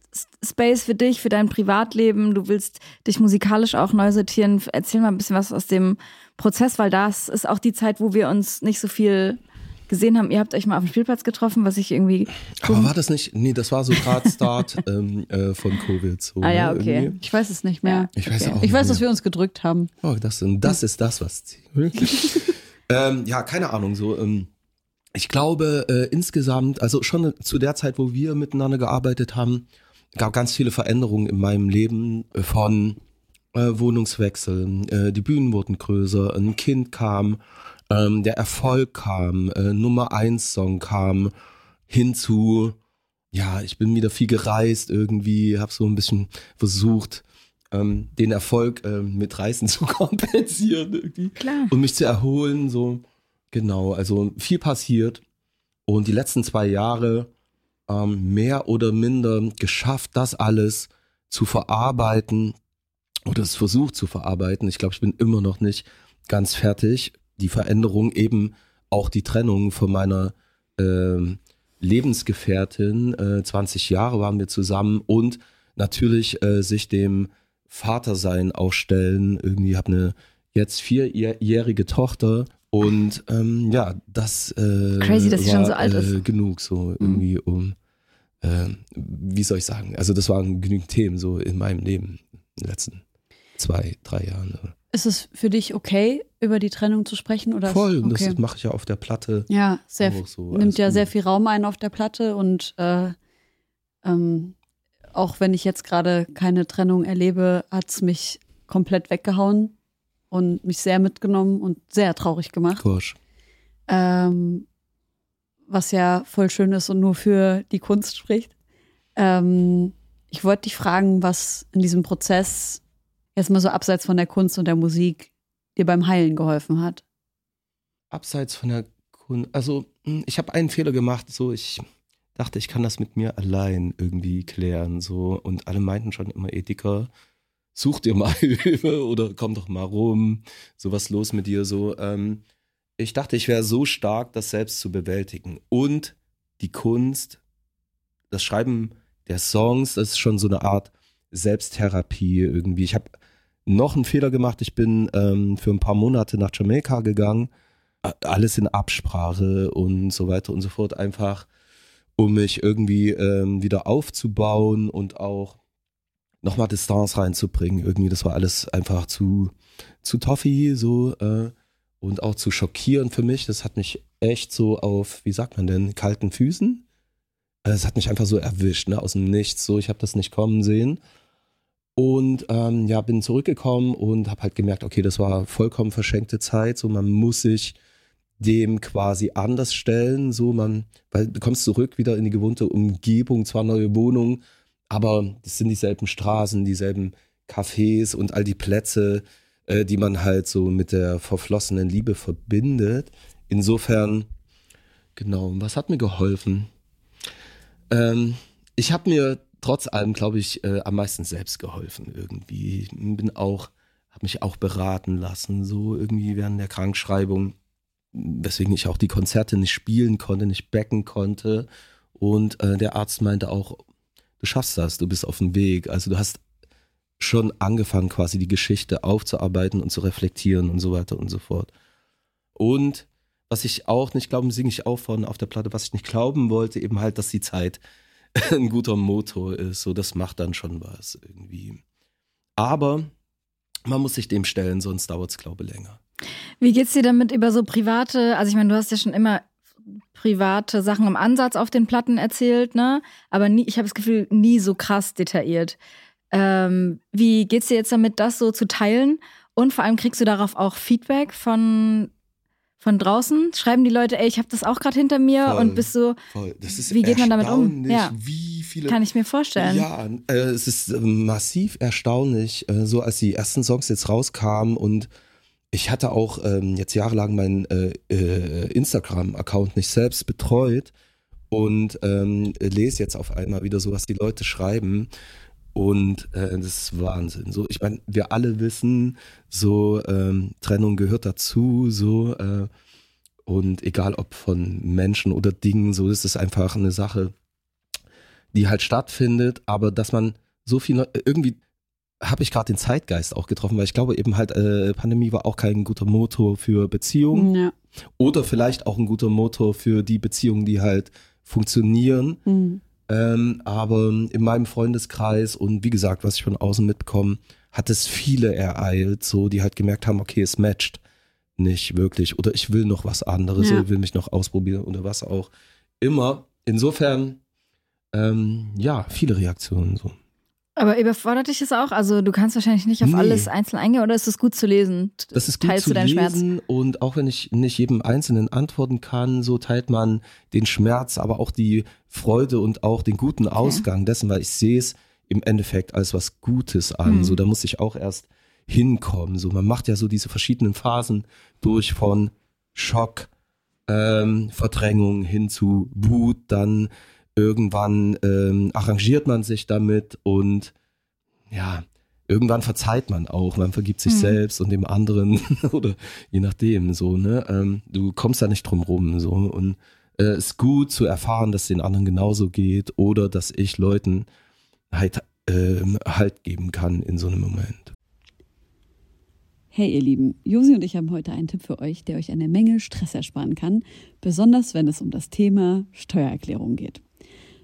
Space für dich, für dein Privatleben. Du willst dich musikalisch auch neu sortieren. Erzähl mal ein bisschen was aus dem Prozess, weil das ist auch die Zeit, wo wir uns nicht so viel gesehen haben. Ihr habt euch mal auf dem Spielplatz getroffen, was ich irgendwie. Aber war das nicht? Nee, das war so gerade Start ähm, äh, von Covid. So, Ah ja, ne, okay. irgendwie. Ich weiß es nicht mehr. Ich weiß Okay. auch Ich weiß, dass wir uns gedrückt haben. Oh, das, das ist das, was zählt. ähm, ja, keine Ahnung. So, ähm, ich glaube äh, insgesamt, also schon zu der Zeit, wo wir miteinander gearbeitet haben, gab ganz viele Veränderungen in meinem Leben äh, von äh, Wohnungswechsel. Äh, die Bühnen wurden größer, ein Kind kam, ähm, der Erfolg kam, äh, Nummer eins Song kam, hinzu, ja, ich bin wieder viel gereist irgendwie, habe so ein bisschen versucht, ähm, den Erfolg ähm, mit Reisen zu kompensieren irgendwie Klar. und mich zu erholen. So genau, also viel passiert und die letzten zwei Jahre ähm, mehr oder minder geschafft, das alles zu verarbeiten oder es versucht zu verarbeiten. Ich glaube, ich bin immer noch nicht ganz fertig. Die Veränderung eben auch die Trennung von meiner ähm, Lebensgefährtin, äh, 20 Jahre waren wir zusammen und natürlich äh, sich dem Vatersein auch stellen. Irgendwie habe eine jetzt vierjährige Tochter und ähm, ja, das äh, Crazy, dass sie war, schon so alt ist. Äh, genug so irgendwie um äh, wie soll ich sagen? Also das waren genügend Themen so in meinem Leben in den letzten zwei, drei Jahren. Ist es für dich okay, über die Trennung zu sprechen? Oder Voll, okay. das mache ich ja auf der Platte. Ja, sehr, so, nimmt ja gut. sehr viel Raum ein auf der Platte und äh, ähm, auch wenn ich jetzt gerade keine Trennung erlebe, hat es mich komplett weggehauen und mich sehr mitgenommen und sehr traurig gemacht. Gosh. Ähm, was ja voll schön ist und nur für die Kunst spricht. Ähm, ich wollte dich fragen, was in diesem Prozess jetzt mal so abseits von der Kunst und der Musik dir beim Heilen geholfen hat. Abseits von der Kunst, also mh, ich habe einen Fehler gemacht, so ich dachte, ich kann das mit mir allein irgendwie klären, so und alle meinten schon immer, ey Dicker, such dir mal Hilfe oder komm doch mal rum, so was los mit dir, so. Ähm, ich dachte, ich wäre so stark, das selbst zu bewältigen und die Kunst, das Schreiben der Songs, das ist schon so eine Art Selbsttherapie irgendwie. Ich habe noch einen Fehler gemacht. Ich bin ähm, für ein paar Monate nach Jamaika gegangen. Alles in Absprache und so weiter und so fort. Einfach, um mich irgendwie ähm, wieder aufzubauen und auch nochmal Distanz reinzubringen. Irgendwie, das war alles einfach zu, zu toffee, so, äh, und auch zu schockierend für mich. Das hat mich echt so auf, wie sagt man denn, kalten Füßen äh, es hat mich einfach so erwischt, ne, aus dem Nichts. So, ich habe das nicht kommen sehen. Und ähm, ja, bin zurückgekommen und habe halt gemerkt, okay, das war vollkommen verschenkte Zeit. So, man muss sich dem quasi anders stellen. So, man, weil du kommst zurück wieder in die gewohnte Umgebung, zwar neue Wohnung, aber das sind dieselben Straßen, dieselben Cafés und all die Plätze, äh, die man halt so mit der verflossenen Liebe verbindet. Insofern, genau, was hat mir geholfen? Ähm, ich habe mir trotz allem, glaube ich, äh, am meisten selbst geholfen irgendwie. Ich bin auch, habe mich auch beraten lassen, so irgendwie während der Krankschreibung, weswegen ich auch die Konzerte nicht spielen konnte, nicht backen konnte. Und äh, der Arzt meinte auch, du schaffst das, du bist auf dem Weg. Also du hast schon angefangen, quasi die Geschichte aufzuarbeiten und zu reflektieren und so weiter und so fort. Und was ich auch nicht glauben, singe ich auch von auf der Platte, was ich nicht glauben wollte, eben halt, dass die Zeit ein guter Motor ist. So, das macht dann schon was irgendwie. Aber man muss sich dem stellen, sonst dauert es, glaube ich, länger. Wie geht's dir damit über so private, also ich meine, du hast ja schon immer private Sachen im Ansatz auf den Platten erzählt, ne? Aber nie, ich habe das Gefühl, nie so krass detailliert. Ähm, wie geht's dir jetzt damit, das so zu teilen? Und vor allem kriegst du darauf auch Feedback von, von draußen? Schreiben die Leute, ey, ich habe das auch gerade hinter mir Voll. und bist so, Voll. Das ist Wie geht man damit um? Ja. Wie viele kann ich mir vorstellen. Ja, äh, es ist äh, massiv erstaunlich, äh, so als die ersten Songs jetzt rauskamen und ich hatte auch ähm, jetzt jahrelang meinen äh, äh, Instagram-Account nicht selbst betreut und ähm, lese jetzt auf einmal wieder so, was die Leute schreiben. Und äh, das ist Wahnsinn. So, ich meine, wir alle wissen, so ähm, Trennung gehört dazu, so äh, und egal ob von Menschen oder Dingen, so ist es einfach eine Sache, die halt stattfindet, aber dass man so viel neu- irgendwie habe ich gerade den Zeitgeist auch getroffen, weil ich glaube eben halt äh, Pandemie war auch kein guter Motor für Beziehungen Ja. oder vielleicht auch ein guter Motor für die Beziehungen, die halt funktionieren. Mhm. Ähm, aber in meinem Freundeskreis und wie gesagt, was ich von außen mitbekomme, hat es viele ereilt, so die halt gemerkt haben, okay, es matcht nicht wirklich oder ich will noch was anderes Ja. oder will mich noch ausprobieren oder was auch immer. Insofern, ähm, ja, viele Reaktionen so. Aber überfordert dich das auch? Also du kannst wahrscheinlich nicht auf Nee. alles einzeln eingehen oder ist es gut zu lesen? Das ist gut Teilst zu deinen Schmerz? lesen und auch wenn ich nicht jedem Einzelnen antworten kann, so teilt man den Schmerz, aber auch die Freude und auch den guten Ausgang dessen, weil ich sehe es im Endeffekt als was Gutes an. Hm. So, da muss ich auch erst hinkommen. So, man macht ja so diese verschiedenen Phasen durch von Schock, ähm, Verdrängung hin zu Wut, dann irgendwann ähm, arrangiert man sich damit und ja, irgendwann verzeiht man auch, man vergibt sich Mhm. selbst und dem anderen oder je nachdem so, ne? Ähm, du kommst da nicht drum rum so und äh, ist gut zu erfahren, dass den anderen genauso geht oder dass ich Leuten halt äh, Halt geben kann in so einem Moment. Hey ihr Lieben, Josi und ich haben heute einen Tipp für euch, der euch eine Menge Stress ersparen kann, besonders wenn es um das Thema Steuererklärung geht.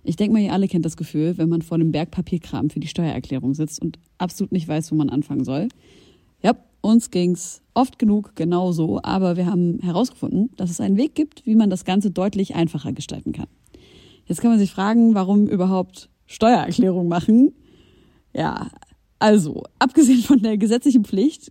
Ich denke mal, ihr alle kennt das Gefühl, wenn man vor einem Berg Papierkram für die Steuererklärung sitzt und absolut nicht weiß, wo man anfangen soll. Ja, uns ging's oft genug genauso, aber wir haben herausgefunden, dass es einen Weg gibt, wie man das Ganze deutlich einfacher gestalten kann. Jetzt kann man sich fragen, warum überhaupt Steuererklärung machen? Ja, also, abgesehen von der gesetzlichen Pflicht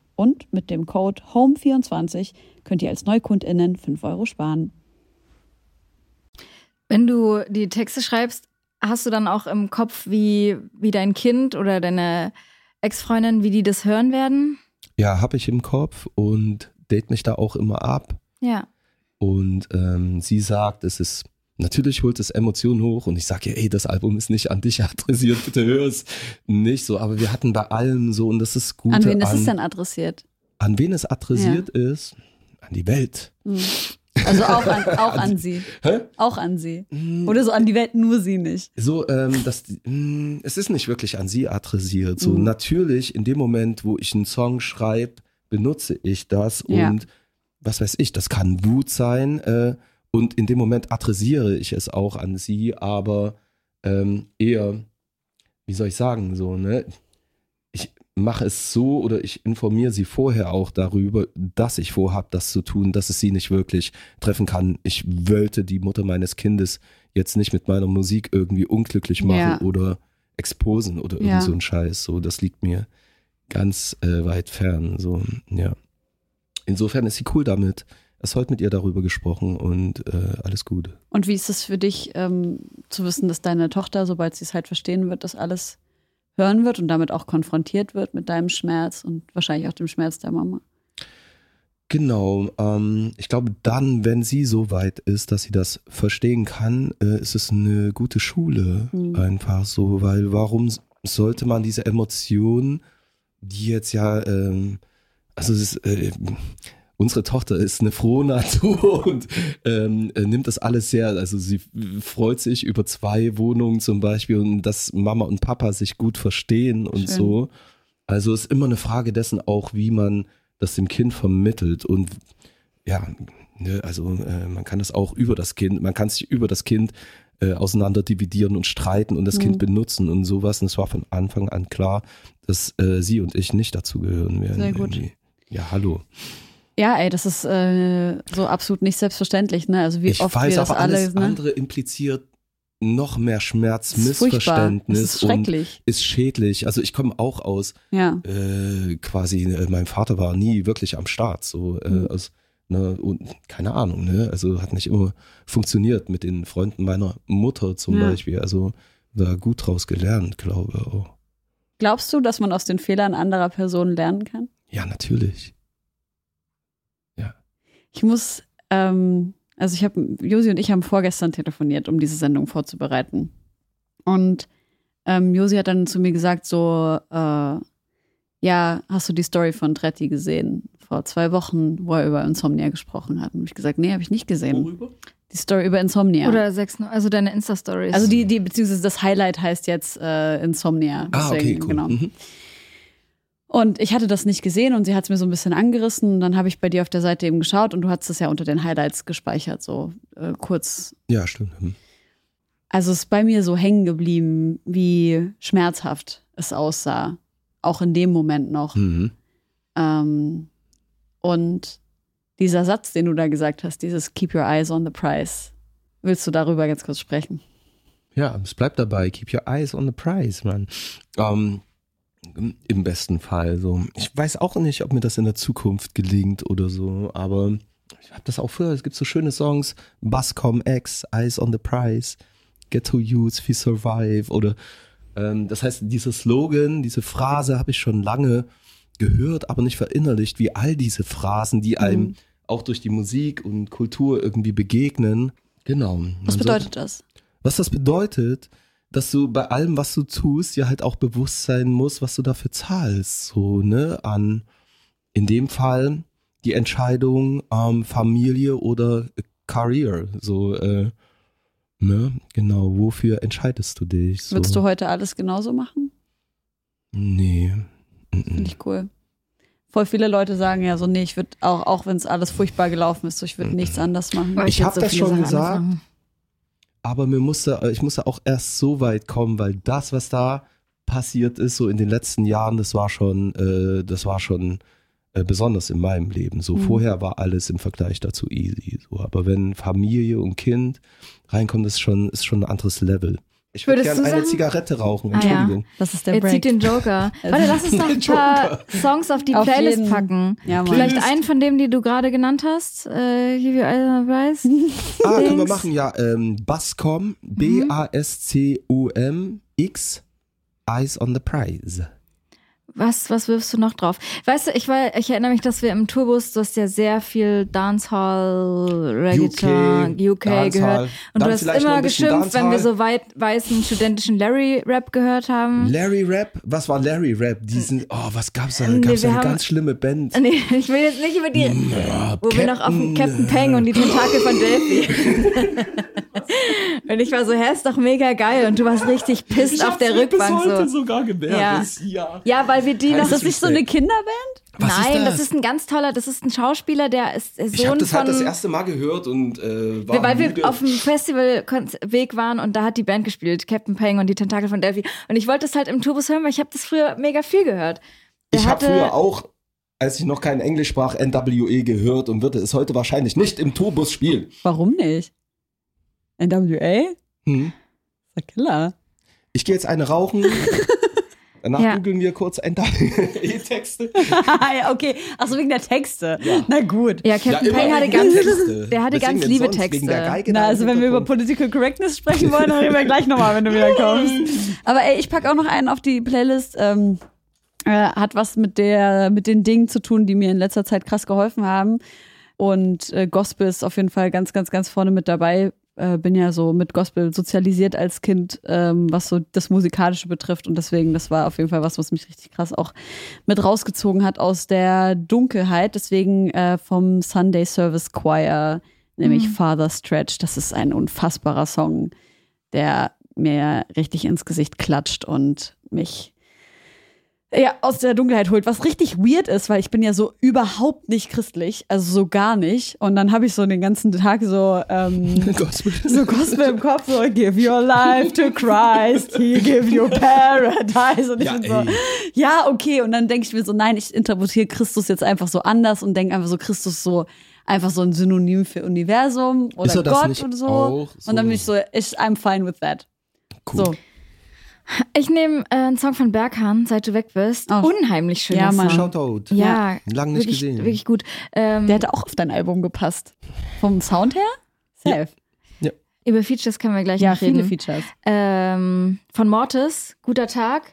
Und mit dem Code HOME24 könnt ihr als NeukundInnen 5 Euro sparen. Wenn du die Texte schreibst, hast du dann auch im Kopf, wie, wie dein Kind oder deine Ex-Freundin, wie die das hören werden? Ja, habe ich im Kopf und date mich da auch immer ab. Ja. Und ähm, sie sagt, es ist, natürlich holt es Emotionen hoch und ich sage ihr, ey, das Album ist nicht an dich adressiert, bitte hör es nicht so. Aber wir hatten bei allem so und das ist gut. An wen ist es denn adressiert? An wen es adressiert ist? An die Welt. Hm. Also auch an, auch an sie. Hä? Auch an sie. Oder so an die Welt, nur sie nicht. So, ähm, das, mh, es ist nicht wirklich an sie adressiert. So, Mhm. natürlich, in dem Moment, wo ich einen Song schreibe, benutze ich das Ja. und was weiß ich, das kann Wut sein äh, und in dem Moment adressiere ich es auch an sie, aber ähm, eher, wie soll ich sagen, so, ne? Ich mache es so oder ich informiere sie vorher auch darüber, dass ich vorhabe, das zu tun, dass es sie nicht wirklich treffen kann. Ich wollte die Mutter meines Kindes jetzt nicht mit meiner Musik irgendwie unglücklich machen Ja. oder exposen oder irgend Ja. so ein Scheiß. So, das liegt mir ganz äh, weit fern. So, ja. Insofern ist sie cool damit. Es heute mit ihr darüber gesprochen und äh, alles Gute. Und wie ist es für dich ähm, zu wissen, dass deine Tochter, sobald sie es halt verstehen wird, das alles hören wird und damit auch konfrontiert wird mit deinem Schmerz und wahrscheinlich auch dem Schmerz der Mama? Genau, ähm, ich glaube dann, wenn sie so weit ist, dass sie das verstehen kann, äh, ist es eine gute Schule Mhm. einfach so, weil warum sollte man diese Emotionen, die jetzt ja, ähm, also es ist, äh, unsere Tochter ist eine frohe Natur und ähm, äh, nimmt das alles sehr, also sie freut sich über zwei Wohnungen zum Beispiel und dass Mama und Papa sich gut verstehen und Schön. so. Also es ist immer eine Frage dessen auch, wie man das dem Kind vermittelt und ja, ne, also äh, man kann das auch über das Kind, man kann sich über das Kind äh, auseinander dividieren und streiten und das Mhm. Kind benutzen und sowas. Und es war von Anfang an klar, dass äh, sie und ich nicht dazu gehören werden. Sehr gut. irgendwie. Ja, hallo. Ja, ey, das ist äh, so absolut nicht selbstverständlich, ne? Also wie ich oft weiß, wir das aber alle, alles ne? andere impliziert noch mehr Schmerz, Das ist Missverständnis ist schrecklich. ist schädlich. Also ich komme auch aus Ja. äh, quasi, äh, mein Vater war nie wirklich am Start, so äh, Mhm. aus, ne, und keine Ahnung, ne, also hat nicht immer funktioniert mit den Freunden meiner Mutter zum Ja. Beispiel, also da gut draus gelernt, glaube ich auch. Glaubst du, dass man aus den Fehlern anderer Personen lernen kann? Ja, natürlich. Ich muss, ähm, also ich habe, Josi und ich haben vorgestern telefoniert, um diese Sendung vorzubereiten. Und ähm, Josi hat dann zu mir gesagt, so, äh, ja, hast du die Story von Tretti gesehen? Vor zwei Wochen, wo er über Insomnia gesprochen hat. Und ich gesagt, nee, habe ich nicht gesehen. Die Story über Insomnia. Oder sechs, also deine Insta-Stories. also die, die, beziehungsweise das Highlight heißt jetzt äh, Insomnia. Ah, okay, Deswegen, cool. Genau. Mhm. Und ich hatte das nicht gesehen und sie hat es mir so ein bisschen angerissen. Und dann habe ich bei dir auf der Seite eben geschaut und du hast es ja unter den Highlights gespeichert, so äh, kurz. Ja, stimmt. Hm. Also es ist bei mir so hängen geblieben, wie schmerzhaft es aussah. Auch in dem Moment noch. Mhm. Ähm, und dieser Satz, den du da gesagt hast, dieses Keep your eyes on the prize. Willst du darüber ganz kurz sprechen? Ja, es bleibt dabei. Keep your eyes on the prize, man. Ähm, Im besten Fall. So. Ich weiß auch nicht, ob mir das in der Zukunft gelingt oder so, aber ich habe das auch früher, es gibt so schöne Songs, Buscom X, Eyes on the Prize, Get to Use, We Survive oder ähm, das heißt, dieser Slogan, diese Phrase habe ich schon lange gehört, aber nicht verinnerlicht, wie all diese Phrasen, die einem Mhm. auch durch die Musik und Kultur irgendwie begegnen. Genau. Was sollte- bedeutet das? was das bedeutet, dass du bei allem, was du tust, ja halt auch bewusst sein musst, was du dafür zahlst. So, ne, an in dem Fall die Entscheidung ähm, Familie oder Career. So, äh, ne, genau, wofür entscheidest du dich? So. Würdest du heute alles genauso machen? Nee. Finde ich cool. Voll viele Leute sagen ja so, nee, ich würde auch, auch wenn es alles furchtbar gelaufen ist, so, ich würde nichts anders machen. Aber Ich würd hab das viele schon Sachen gesagt. anders machen. Aber mir musste, ich musste auch erst so weit kommen, weil das, was da passiert ist, so in den letzten Jahren, das war schon, äh, das war schon äh, besonders in meinem Leben. So Mhm. vorher war alles im Vergleich dazu easy. So, aber wenn Familie und Kind reinkommt, ist schon, ist schon ein anderes Level. Ich würde gerne du eine Zigarette rauchen, Ah, ja. Entschuldigung. Das ist der Jetzt zieht Break. den Joker. Warte, lass uns noch ein paar Songs auf die Auf Playlist jeden. packen. Ja. Vielleicht einen von dem, die du gerade genannt hast. Äh, hier wie Eisner Weiß. Ah, können wir machen, ja. Ähm, Bascom, B-A-S-C-O-M, X, Eyes on the Prize. Was, was wirfst du noch drauf? Weißt du, ich, war, ich erinnere mich, dass wir im Tourbus, du hast ja sehr viel Dancehall, Reggaeton, UK, Dancehall. gehört. Und Dann du hast immer geschimpft, wenn wir Dancehall. so weit weißen studentischen Larry-Rap gehört haben. Larry Rap? Was war Larry Rap? Diesen, oh, was gab's da? Nee, Gab's da wir eine haben- ganz schlimme Band. Nee, ich will jetzt nicht über die, Ja, wo wir noch auf dem Captain Peng und die Tentakel von Delphi. und ich war so, hä, ist doch mega geil. Und du warst richtig pisst auf der Rückbank so. sogar gemerkt. Ja. ja. Ja, weil wir die noch. Ist das nicht so eine Kinderband? Was ist Nein, das? das? ist ein ganz toller, das ist ein Schauspieler, der ist Sohn Ich habe das von. halt das erste Mal gehört und äh, war weil müde. wir auf dem Festivalweg waren und da hat die Band gespielt, Captain Peng und die Tentakel von Delphi. Und ich wollte das halt im Tourbus hören, weil ich habe das früher mega viel gehört. Der ich habe hatte- früher auch, als ich noch kein Englisch sprach, NWE gehört und würde es heute wahrscheinlich nicht im Tourbus spielen. Warum nicht? NWA? Hm. Ist der Killer. Ich gehe jetzt eine rauchen. Danach Ja. googeln wir kurz NWE-Texte. ja, okay. Achso, wegen der Texte. Na gut. Ja, Captain immer Peng hatte ganz, der Texte. der hatte ganz liebe Texte. Geige Na, also wenn wir über? Political Correctness sprechen wollen, dann reden wir gleich nochmal, wenn du wieder kommst. Aber ey, ich pack auch noch einen auf die Playlist. Ähm, äh, hat was mit der, mit den Dingen zu tun, die mir in letzter Zeit krass geholfen haben. Und äh, Gospel ist auf jeden Fall ganz, ganz, ganz vorne mit dabei. Äh, bin ja so mit Gospel sozialisiert als Kind, ähm, was so das Musikalische betrifft. Und deswegen, das war auf jeden Fall was, was mich richtig krass auch mit rausgezogen hat aus der Dunkelheit. Deswegen äh, vom Sunday Service Choir, nämlich Father Stretch. Das ist ein unfassbarer Song, der mir richtig ins Gesicht klatscht und mich ja, aus der Dunkelheit holt, was richtig weird ist, weil ich bin ja so überhaupt nicht christlich, also so gar nicht. Und dann habe ich so den ganzen Tag so, ähm, Gospel. so Gospel im Kopf, so give your life to Christ, he give you paradise. Und ich Ja, bin so, ey. ja, okay. Und dann denke ich mir so, nein, ich interpretiere Christus jetzt einfach so anders und denke einfach so, Christus so einfach so ein Synonym für Universum oder er Gott und so. so? Und dann bin ich so, ich, I'm fine with that. Cool. So. Ich nehme äh, einen Song von Berghahn, seit du weg bist. Ach. Unheimlich schöner Ja, Mann. Song. Shoutout. Ja, Lang nicht wirklich, gesehen. wirklich gut. Ähm, Der hätte auch auf dein Album gepasst. Vom Sound her? Safe. über Features können wir gleich Ja, noch viele reden. Features. Ähm, von Mortis, guter Tag.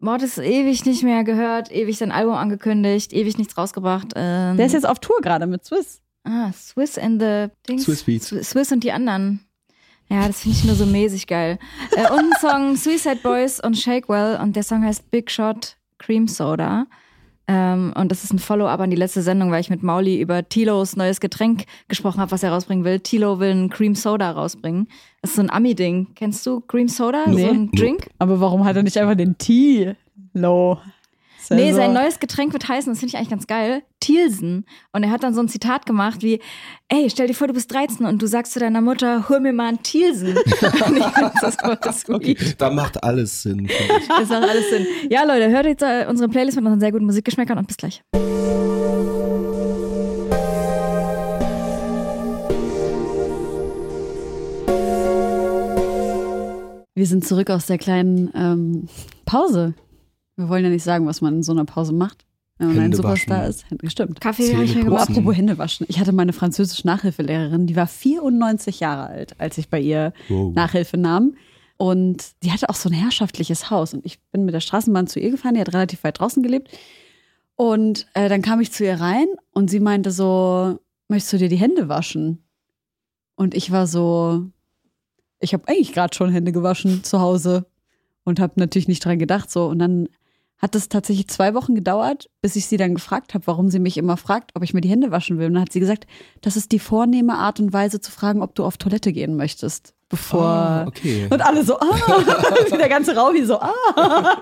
Mortis ewig nicht mehr gehört, ewig sein Album angekündigt, ewig nichts rausgebracht. Ähm, Der ist jetzt auf Tour gerade mit Swiss. ah, Swiss and the Dings. Swiss Beats. Swi- Swiss und die anderen. Ja, das finde ich nur so mäßig geil. Äh, und ein Song Suicide Boys und Shakewell und der Song heißt Big Shot Cream Soda. Ähm, und das ist ein Follow-up an die letzte Sendung, weil ich mit Mauli über Tilos neues Getränk gesprochen habe, was er rausbringen will. Tilo will einen Cream Soda rausbringen. Das ist so ein Ami-Ding. Kennst du Cream Soda? Nee. So ein Drink? Aber warum hat er nicht einfach den Tee low? Ja Nee, so- sein neues Getränk wird heißen, das finde ich eigentlich ganz geil, Thielsen. Und er hat dann so ein Zitat gemacht wie, ey, stell dir vor, du bist 13 und du sagst zu deiner Mutter, hol mir mal einen Thielsen. und ich finde das voll sweet. Da macht alles Sinn. finde ich. Das macht alles Sinn. Ja, Leute, hört jetzt äh, unsere Playlist mit unseren sehr guten Musikgeschmäckern und bis gleich. Wir sind zurück aus der kleinen ähm, Pause. Wir wollen ja nicht sagen, was man in so einer Pause macht. Wenn man ein Hände Superstar waschen. ist. Stimmt. Kaffee habe ich mir gemacht. Apropos Hände waschen. Ich hatte meine französische Nachhilfelehrerin, die war 94 Jahre alt, als ich bei ihr Wow. Nachhilfe nahm. Und die hatte auch so ein herrschaftliches Haus. Und ich bin mit der Straßenbahn zu ihr gefahren, die hat relativ weit draußen gelebt. Und äh, dann kam ich zu ihr rein und sie meinte so, möchtest du dir die Hände waschen? Und ich war so, ich habe eigentlich gerade schon Hände gewaschen zu Hause und habe natürlich nicht dran gedacht so. Und dann hat es tatsächlich zwei Wochen gedauert, bis ich sie dann gefragt habe, warum sie mich immer fragt, ob ich mir die Hände waschen will. Und dann hat sie gesagt, das ist die vornehme Art und Weise zu fragen, ob du auf Toilette gehen möchtest, bevor. Ah, okay. Und alle so, ah, der ganze Raum hier so, ah.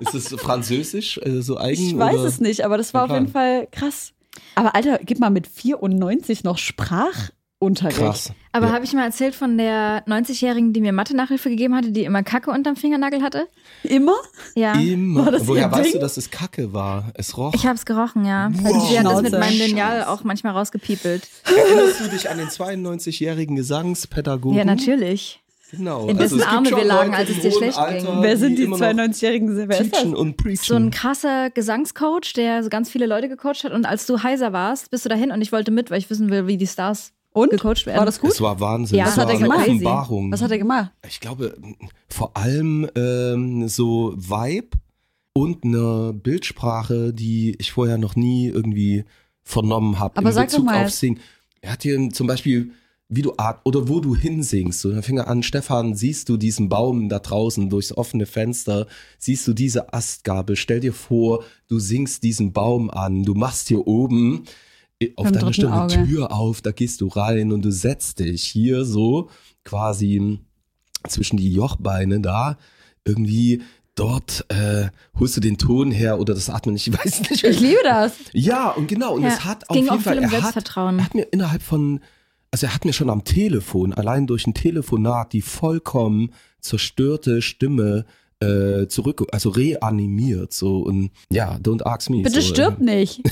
Ist es französisch, äh, so eigen? Ich weiß oder? es nicht, aber das war auf jeden Fall krass. Aber Alter, gib mal mit 94 noch Sprachunterricht. Krass. Aber Ja. habe ich mal erzählt von der 90-Jährigen, die mir Mathe-Nachhilfe gegeben hatte, die immer Kacke unterm Fingernagel hatte? Immer? Ja. Immer. War das Woher weißt Ding? du, dass es Kacke war? Es roch. Ich habe es gerochen, ja. Wow. Und sie hat das mit meinem Lineal auch manchmal rausgepiepelt. Erinnerst du dich an den 92-jährigen Gesangspädagogen? Ja, natürlich. Genau. In dessen es gibt Arme schon wir lagen, Leute als es dir schlecht Alter, ging. Wer sind die immer noch 92-Jährigen? Wer ist das? Teachen und preachen. So ein krasser Gesangscoach, der so ganz viele Leute gecoacht hat. Und als du heiser warst, bist du dahin und ich wollte mit, weil ich wissen will, wie die Stars Und? gecoacht werden. War das gut? Es war Wahnsinn. Ja, was war hat er eine gemacht? Offenbarung. Was hat er gemacht? Ich glaube, vor allem ähm, so Vibe und eine Bildsprache, die ich vorher noch nie irgendwie vernommen habe. Aber in sag doch Bezug mal. auf Singen. Er hat hier zum Beispiel, wie du at oder wo du hinsingst. Und dann fing er an, Stefan, siehst du diesen Baum da draußen durchs offene Fenster? Siehst du diese Astgabel? Stell dir vor, du singst diesen Baum an. Du machst hier oben auf deiner Stirn eine. Tür auf, da gehst du rein und du setzt dich hier so quasi zwischen die Jochbeine da irgendwie dort äh, holst du den Ton her oder das Atmen, ich weiß nicht. Ich liebe das. ja, und genau, und Ja, es hat auf ging jeden auch Fall, viel er hat, er hat mir innerhalb von, also er hat mir schon am Telefon, allein durch ein Telefonat, die vollkommen zerstörte Stimme äh, zurück, also reanimiert, so und ja, don't ask me. Bitte so, stirb äh, nicht.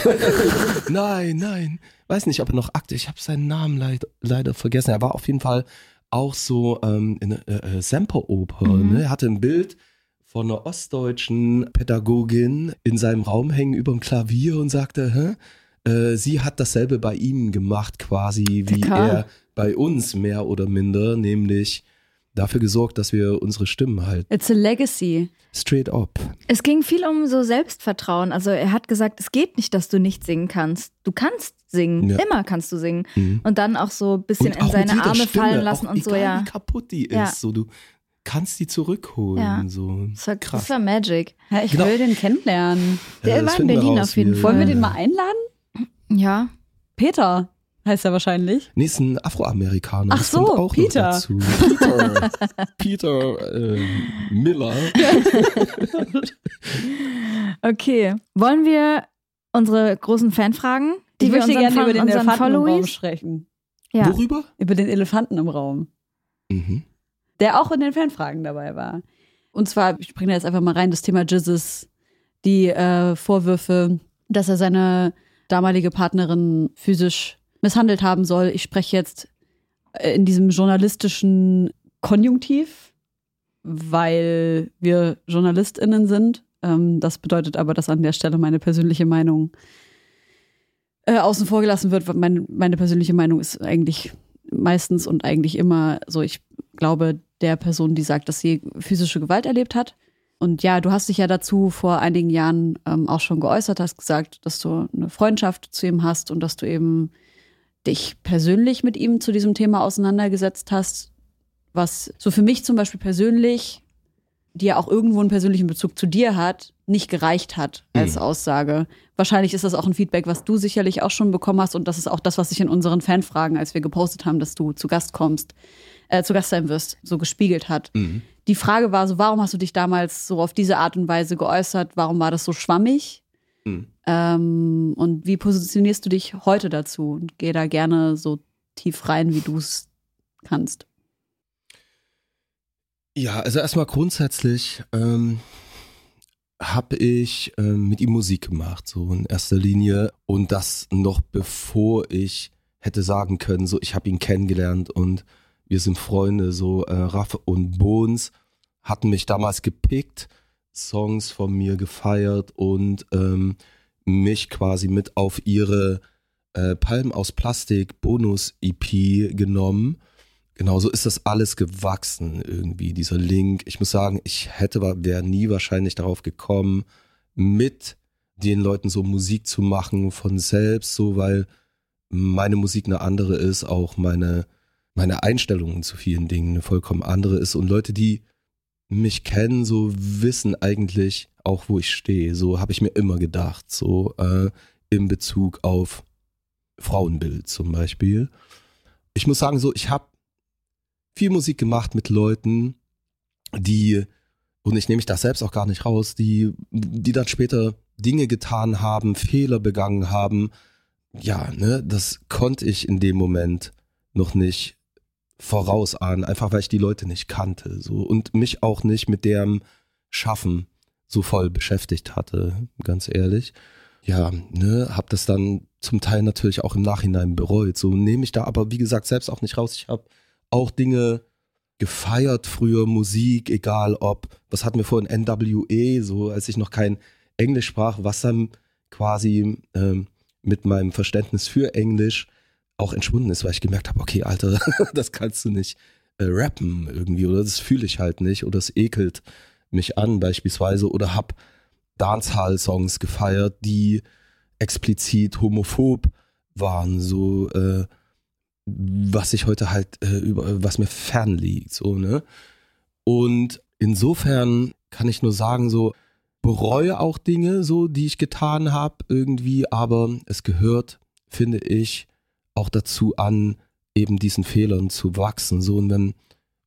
Nein, nein. Weiß nicht, ob er noch aktiv. Ich habe seinen Namen leid, leider vergessen. Er war auf jeden Fall auch so ähm, in äh, äh, Semperoper. Mhm. Ne? Er hatte ein Bild von einer ostdeutschen Pädagogin in seinem Raum hängen über dem Klavier und sagte, Hä? Äh, sie hat dasselbe bei ihm gemacht, quasi wie er bei uns mehr oder minder, nämlich dafür gesorgt, dass wir unsere Stimmen halt It's a legacy. straight up. Es ging viel um so Selbstvertrauen. Also er hat gesagt, es geht nicht, dass du nicht singen kannst. Du kannst singen. Ja. Immer kannst du singen. Mhm. Und dann auch so ein bisschen in seine Arme Stimme, fallen lassen und so, egal, ja. wie kaputt die ist, Ja. so du kannst die zurückholen, Ja. so Das war, krass. das war Magic. Ja, ich Genau. will den kennenlernen. Der war in Berlin raus, auf jeden Fall. Wollen wir den mal einladen? Ja. Peter heißt er wahrscheinlich. Nee, ist ein Afroamerikaner. Ach so, auch Peter. Peter. Peter äh, Miller. Okay. Wollen wir unsere großen Fanfragen, die ich wir möchte gerne über den Elefanten im Raum Followies? sprechen. Ja. Worüber? Über den Elefanten im Raum. Mhm. der auch in den Fanfragen dabei war. Und zwar, ich bringe da jetzt einfach mal rein, das Thema Jizzes, die äh, Vorwürfe, dass er seine damalige Partnerin physisch misshandelt haben soll. Ich spreche jetzt äh, in diesem journalistischen Konjunktiv, weil wir JournalistInnen sind. Ähm, das bedeutet aber, dass an der Stelle meine persönliche Meinung äh, außen vor gelassen wird. Meine, meine persönliche Meinung ist eigentlich meistens und eigentlich immer so, ich glaube der Person, die sagt, dass sie physische Gewalt erlebt hat. Und ja, du hast dich ja dazu vor einigen Jahren ähm, auch schon geäußert, hast gesagt, dass du eine Freundschaft zu ihm hast und dass du eben dich persönlich mit ihm zu diesem Thema auseinandergesetzt hast, was so für mich zum Beispiel persönlich, die ja auch irgendwo einen persönlichen Bezug zu dir hat, nicht gereicht hat als Mhm. Aussage. Wahrscheinlich ist das auch ein Feedback, was du sicherlich auch schon bekommen hast und das ist auch das, was sich in unseren Fanfragen, als wir gepostet haben, dass du zu Gast kommst, äh, zu Gast sein wirst, so gespiegelt hat. Mhm. Die Frage war so, warum hast du dich damals so auf diese Art und Weise geäußert? Warum war das so schwammig? Mhm. Ähm, und wie positionierst du dich heute dazu? Und geh da gerne so tief rein, wie du es kannst. Ja, also erstmal grundsätzlich ähm, habe ich ähm, mit ihm Musik gemacht, so in erster Linie. Und das noch bevor ich hätte sagen können, so ich habe ihn kennengelernt und wir sind Freunde, so äh, Raff und Bones hatten mich damals gepickt, Songs von mir gefeiert und ähm, mich quasi mit auf ihre äh, Palm aus Plastik Bonus EP genommen. Genau, so ist das alles gewachsen irgendwie, dieser Link. Ich muss sagen, ich hätte, wäre nie wahrscheinlich darauf gekommen, mit den Leuten so Musik zu machen von selbst, so weil meine Musik eine andere ist, auch meine, meine Einstellungen zu vielen Dingen eine vollkommen andere ist und Leute, die mich kennen, so wissen eigentlich auch, wo ich stehe. So habe ich mir immer gedacht, so äh, in Bezug auf Frauenbild zum Beispiel. Ich muss sagen, so ich habe viel Musik gemacht mit Leuten, die und ich nehme mich das selbst auch gar nicht raus, die die dann später Dinge getan haben, Fehler begangen haben. Ja, ne, das konnte ich in dem Moment noch nicht vorausahnen, einfach weil ich die Leute nicht kannte, so und mich auch nicht mit deren Schaffen so voll beschäftigt hatte, ganz ehrlich. Ja, ne, hab das dann zum Teil natürlich auch im Nachhinein bereut. So nehme ich da aber wie gesagt selbst auch nicht raus. Ich habe auch Dinge gefeiert früher, Musik, egal ob, was hatten wir vorhin, NWE, so als ich noch kein Englisch sprach, was dann quasi ähm, mit meinem Verständnis für Englisch auch entschwunden ist, weil ich gemerkt habe, okay, Alter, das kannst du nicht äh, rappen irgendwie oder? Das fühle ich halt nicht oder es ekelt mich an beispielsweise oder hab Dancehall-Songs gefeiert, die explizit homophob waren, so äh, was ich heute halt äh, über was mir fern liegt, so ne? Und insofern kann ich nur sagen so bereue auch Dinge so, die ich getan habe irgendwie, aber es gehört, finde ich, auch dazu an, eben diesen Fehlern zu wachsen. So, und wenn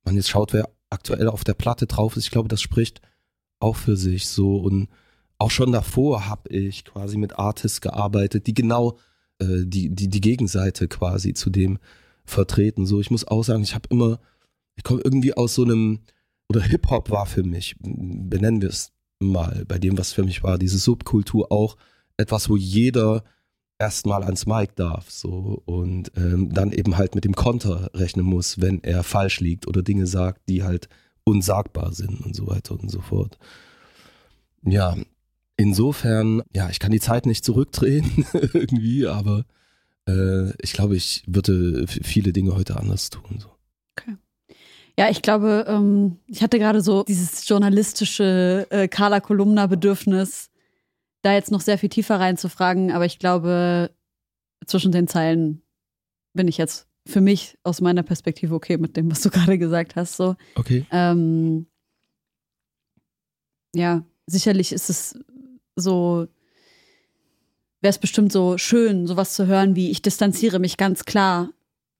man jetzt schaut, wer aktuell auf der Platte drauf ist, ich glaube, das spricht auch für sich so. Und auch schon davor habe ich quasi mit Artists gearbeitet, die genau äh, die, die, die Gegenseite quasi zu dem vertreten. So, ich muss auch sagen, ich habe immer, ich komme irgendwie aus so einem, oder Hip-Hop war für mich, benennen wir es mal, bei dem, was für mich war, diese Subkultur auch etwas, wo jeder erstmal ans Mic darf so und ähm, dann eben halt mit dem Konter rechnen muss, wenn er falsch liegt oder Dinge sagt, die halt unsagbar sind und so weiter und so fort. Ja, insofern, ja, ich kann die Zeit nicht zurückdrehen irgendwie, aber äh, ich glaube, ich würde viele Dinge heute anders tun. So. Okay. Ja, ich glaube, ähm, ich hatte gerade so dieses journalistische äh, Carla Kolumna Bedürfnis, da jetzt noch sehr viel tiefer reinzufragen, aber ich glaube, zwischen den Zeilen bin ich jetzt für mich aus meiner Perspektive okay mit dem, was du gerade gesagt hast. So. Okay. Ähm, ja, sicherlich ist es so, wäre es bestimmt so schön, sowas zu hören wie ich distanziere mich ganz klar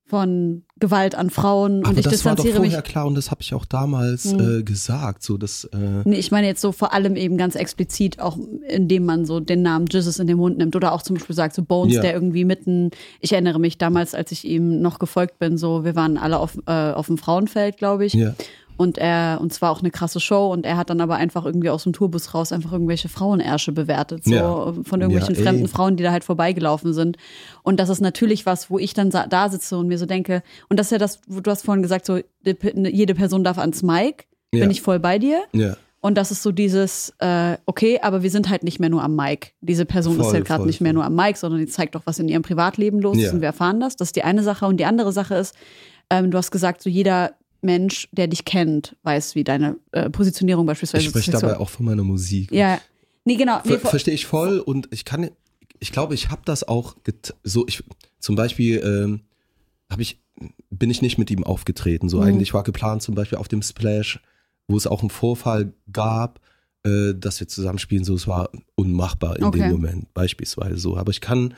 von Gewalt an Frauen Aber und ich das war doch distanziere vorher mich. klar und das habe ich auch damals Hm. äh, gesagt. So, dass, äh, Nee, ich meine jetzt so vor allem eben ganz explizit, auch indem man so den Namen Jesus in den Mund nimmt oder auch zum Beispiel sagt, so Bones, Ja. der irgendwie mitten, ich erinnere mich damals, als ich ihm noch gefolgt bin, so, wir waren alle auf, äh, auf dem Frauenfeld, glaube ich. ja. Und er, und zwar auch eine krasse Show und er hat dann aber einfach irgendwie aus dem Tourbus raus einfach irgendwelche Frauenärsche bewertet, so Ja. von irgendwelchen Ja, fremden Frauen, die da halt vorbeigelaufen sind. Und das ist natürlich was, wo ich dann da sitze und mir so denke, und das ist ja das, wo du hast vorhin gesagt, so Pe- jede Person darf ans Mic, Ja. bin ich voll bei dir. ja. Und das ist so dieses, äh, okay, aber wir sind halt nicht mehr nur am Mic. Diese Person ist Voll, halt gerade nicht mehr nur am Mic, sondern die zeigt doch, was in ihrem Privatleben los ist Ja. und wir erfahren das. Das ist die eine Sache. Und die andere Sache ist, ähm, du hast gesagt, so jeder Mensch, der dich kennt, weiß, wie deine äh, Positionierung beispielsweise Ich spreche dabei auch von meiner Musik. Ja, nee, genau. Nee, Ver Verstehe ich voll und ich kann, ich glaube, ich habe das auch get so. Ich zum Beispiel ähm, habe ich bin ich nicht mit ihm aufgetreten. So Mhm. eigentlich war geplant zum Beispiel auf dem Splash, wo es auch einen Vorfall gab, äh, dass wir zusammenspielen. So, es war unmachbar in Okay. dem Moment beispielsweise so. Aber ich kann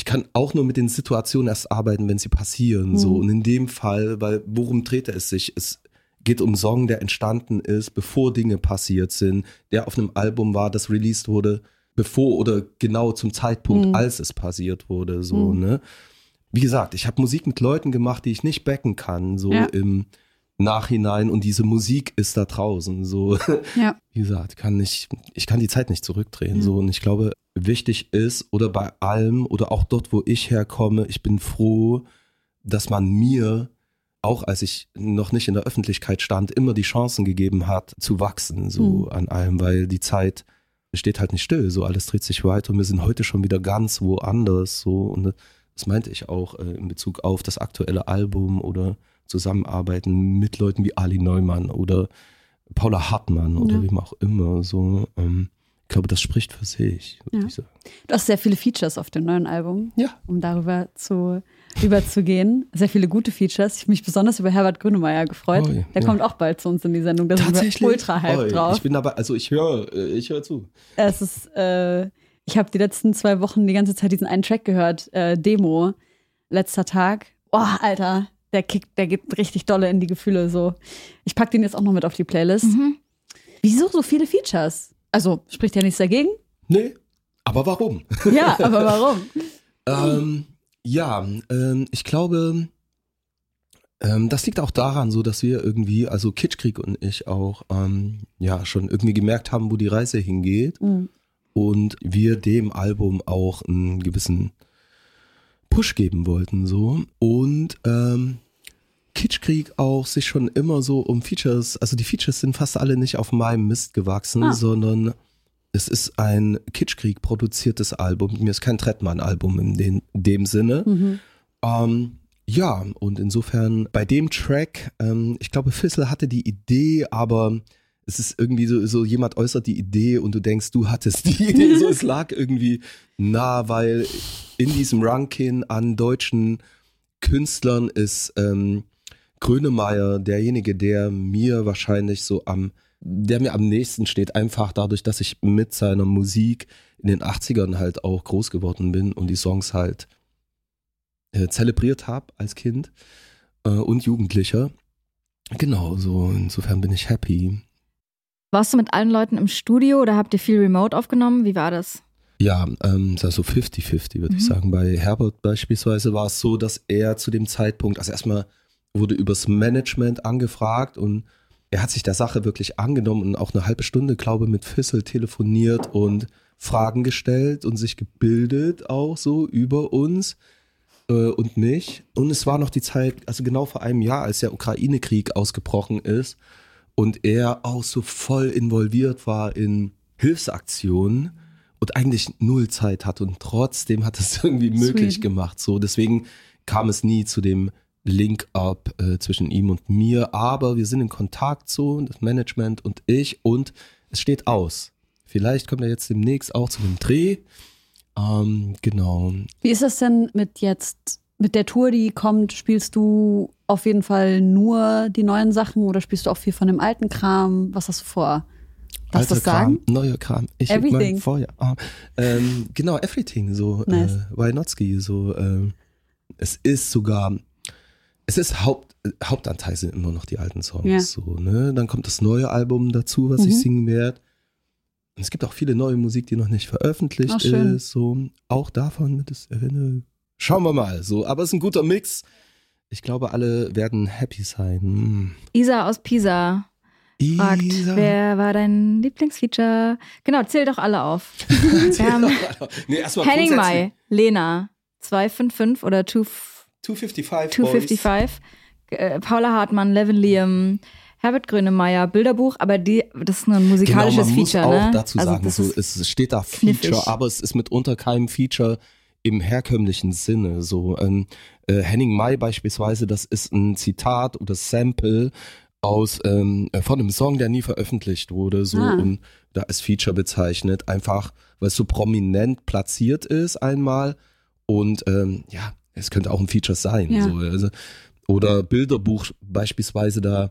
ich kann auch nur mit den Situationen erst arbeiten, wenn sie passieren. So Mhm. und in dem Fall, weil worum dreht es sich? Es geht um Song, der entstanden ist, bevor Dinge passiert sind, der auf einem Album war, das released wurde, bevor oder genau zum Zeitpunkt, Mhm. als es passiert wurde. So, Mhm. ne? Wie gesagt, ich habe Musik mit Leuten gemacht, die ich nicht backen kann, so Ja. im Nachhinein und diese Musik ist da draußen. So, ja. wie gesagt, kann ich, ich kann die Zeit nicht zurückdrehen. Ja. So, und ich glaube, wichtig ist, oder bei allem, oder auch dort, wo ich herkomme, ich bin froh, dass man mir, auch als ich noch nicht in der Öffentlichkeit stand, immer die Chancen gegeben hat, zu wachsen, so Mhm. an allem, weil die Zeit steht halt nicht still, so alles dreht sich weiter und wir sind heute schon wieder ganz woanders, so und das meinte ich auch äh, in Bezug auf das aktuelle Album oder Zusammenarbeiten mit Leuten wie Ali Neumann oder Paula Hartmann oder Ja. wem auch immer, so, ähm, ich glaube, das spricht für sich, Ja. Du hast sehr viele Features auf dem neuen Album. Ja. Um darüber zu überzugehen. Sehr viele gute Features. Ich habe mich besonders über Herbert Grönemeyer gefreut. Oi, Der ja. kommt auch bald zu uns in die Sendung. Da sind wir ultra hype Oi, drauf. Ich bin dabei, also ich höre, äh, ich höre zu. Es ist, äh, ich habe die letzten zwei Wochen die ganze Zeit diesen einen Track gehört, äh, Demo, letzter Tag. Oh, Alter, der kickt, der gibt richtig dolle in die Gefühle so. Ich pack den jetzt auch noch mit auf die Playlist. Mhm. Wieso so viele Features? Also spricht ja nichts dagegen. Nee, aber warum? Ja, aber warum? Ähm, ja, ähm, ich glaube, ähm, das liegt auch daran, so dass wir irgendwie, also Kitschkrieg und ich auch, ähm, ja, schon irgendwie gemerkt haben, wo die Reise hingeht Mhm. und wir dem Album auch einen gewissen Push geben wollten, so und ähm, Kitschkrieg auch sich schon immer so um Features, also die Features sind fast alle nicht auf meinem Mist gewachsen, Ah. sondern es ist ein Kitschkrieg produziertes Album. Mir ist kein Trettmann-Album in den, dem Sinne. Mhm. Ähm, ja, und insofern bei dem Track, ähm, ich glaube, Fissel hatte die Idee, aber es ist irgendwie so, so jemand äußert die Idee und du denkst, du hattest die Idee. so, es lag irgendwie nah, weil in diesem Ranking an deutschen Künstlern ist ähm, Grönemeyer derjenige, der mir wahrscheinlich so am, der mir am nächsten steht, einfach dadurch, dass ich mit seiner Musik in den 80ern halt auch groß geworden bin und die Songs halt äh, zelebriert habe als Kind äh, und Jugendlicher. Genau, so insofern bin ich happy. Warst du mit allen Leuten im Studio oder habt ihr viel remote aufgenommen? Wie war das? Ja, ähm, also 50-50, würde ich Mhm. sagen. Bei Herbert beispielsweise war es so, dass er zu dem Zeitpunkt, also erstmal wurde übers Management angefragt und er hat sich der Sache wirklich angenommen und auch eine halbe Stunde, glaube ich, mit Fissel telefoniert und Fragen gestellt und sich gebildet auch so über uns äh, und mich. Und es war noch die Zeit, also genau vor einem Jahr, als der Ukraine-Krieg ausgebrochen ist und er auch so voll involviert war in Hilfsaktionen und eigentlich null Zeit hat und trotzdem hat es irgendwie möglich Sweet. gemacht. So, deswegen kam es nie zu dem Link-up äh, zwischen ihm und mir, aber wir sind in Kontakt so, das Management und ich und es steht aus. Vielleicht kommt er jetzt demnächst auch zu einem Dreh. Ähm, genau. Wie ist das denn mit jetzt, mit der Tour, die kommt? Spielst du auf jeden Fall nur die neuen Sachen oder spielst du auch viel von dem alten Kram? Was hast du vor? Darfst Alter sagen? Kram, neuer Kram. Ich Everything. Mein Feuer. Ah, ähm, genau, everything. So, Nice. äh, not ski? So, ähm, es ist sogar, es ist Haupt, äh, Hauptanteil sind immer noch die alten Songs. Ja. So, ne? Dann kommt das neue Album dazu, was Mhm. ich singen werde. Und es gibt auch viele neue Musik, die noch nicht veröffentlicht schön. ist. So, auch davon wird es erinnern. Schauen wir mal. So, aber es ist ein guter Mix. Ich glaube, alle werden happy sein. Mm. Isa aus Pisa fragt, Isa. wer war dein Lieblingsfeature? Genau, zähl doch alle auf. Wir haben nee, erstmal Henning grundsätzlich- Mai, Lena, 255 oder 2, 255. 255, äh, Paula Hartmann, Levin Liam, Herbert Grönemeyer, Bilderbuch, aber die, das ist nur ein musikalisches genau, man Feature, muss auch ne? dazu sagen, das so, es steht da knifflig. Feature, aber es ist mitunter kein Feature im herkömmlichen Sinne. So ähm, äh, Henning Mai beispielsweise, das ist ein Zitat oder Sample aus ähm, äh, von einem Song, der nie veröffentlicht wurde, so Ah. und da ist Feature bezeichnet, einfach weil es so prominent platziert ist einmal und ähm, ja, es könnte auch ein Feature sein. Ja. So, also, oder Bilderbuch beispielsweise, da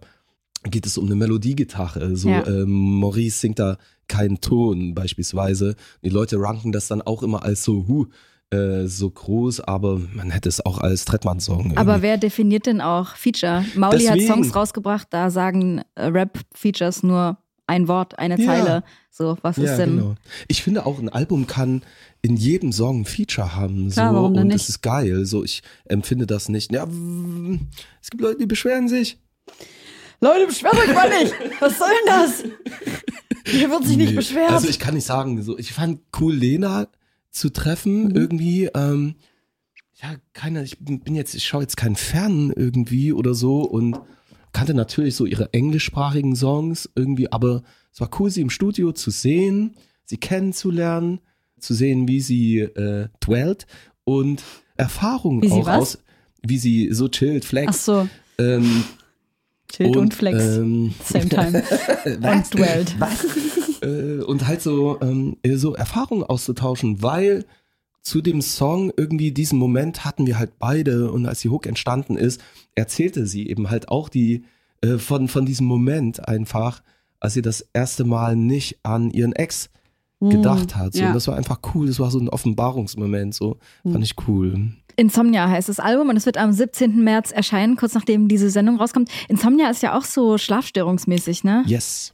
geht es um eine Melodiegitarre. So, Ja. ähm, Maurice singt da keinen Ton beispielsweise. Die Leute ranken das dann auch immer als so, huh, äh, so groß, aber man hätte es auch als Trettmann-Song. aber wer definiert denn auch Feature? Mauli hat. Songs rausgebracht, da sagen äh, Rap-Features nur ein Wort, eine Ja. Zeile. So, was ja, ist denn? genau. Ich finde auch, ein Album kann in jedem Song ein Feature haben. So, Klar, warum denn und nicht? es ist geil. So, ich empfinde das nicht. Ja, es gibt Leute, die beschweren sich. Leute, beschwert euch mal nicht! Was soll denn das? Hier wird sich nicht Nee. beschwert. Also ich kann nicht sagen, so ich fand cool, Lena zu treffen Mhm. irgendwie. Ähm, ja, keiner, ich bin jetzt, ich schaue jetzt keinen Fern irgendwie oder so und kannte natürlich so ihre englischsprachigen Songs irgendwie, aber es war cool, sie im Studio zu sehen. sie kennenzulernen, zu sehen, wie sie äh, dwellt und Erfahrungen Wie sie auch was? aus, wie sie so chillt, Ach flex. so, Ähm, Chill und, Flex. Ähm, Same time. und dwelled. Äh, und halt so, ähm, so Erfahrungen auszutauschen, weil zu dem Song irgendwie diesen Moment hatten wir halt beide und als die Hook entstanden ist, erzählte sie eben halt auch die äh, von, von diesem Moment einfach, als sie das erste Mal nicht an ihren Ex gedacht hat. So. ja. Und das war einfach cool, das war so ein Offenbarungsmoment, so fand ich cool. Insomnia heißt das Album und es wird am 17. März erscheinen, kurz nachdem diese Sendung rauskommt. Insomnia ist ja auch so schlafstörungsmäßig, ne? Yes.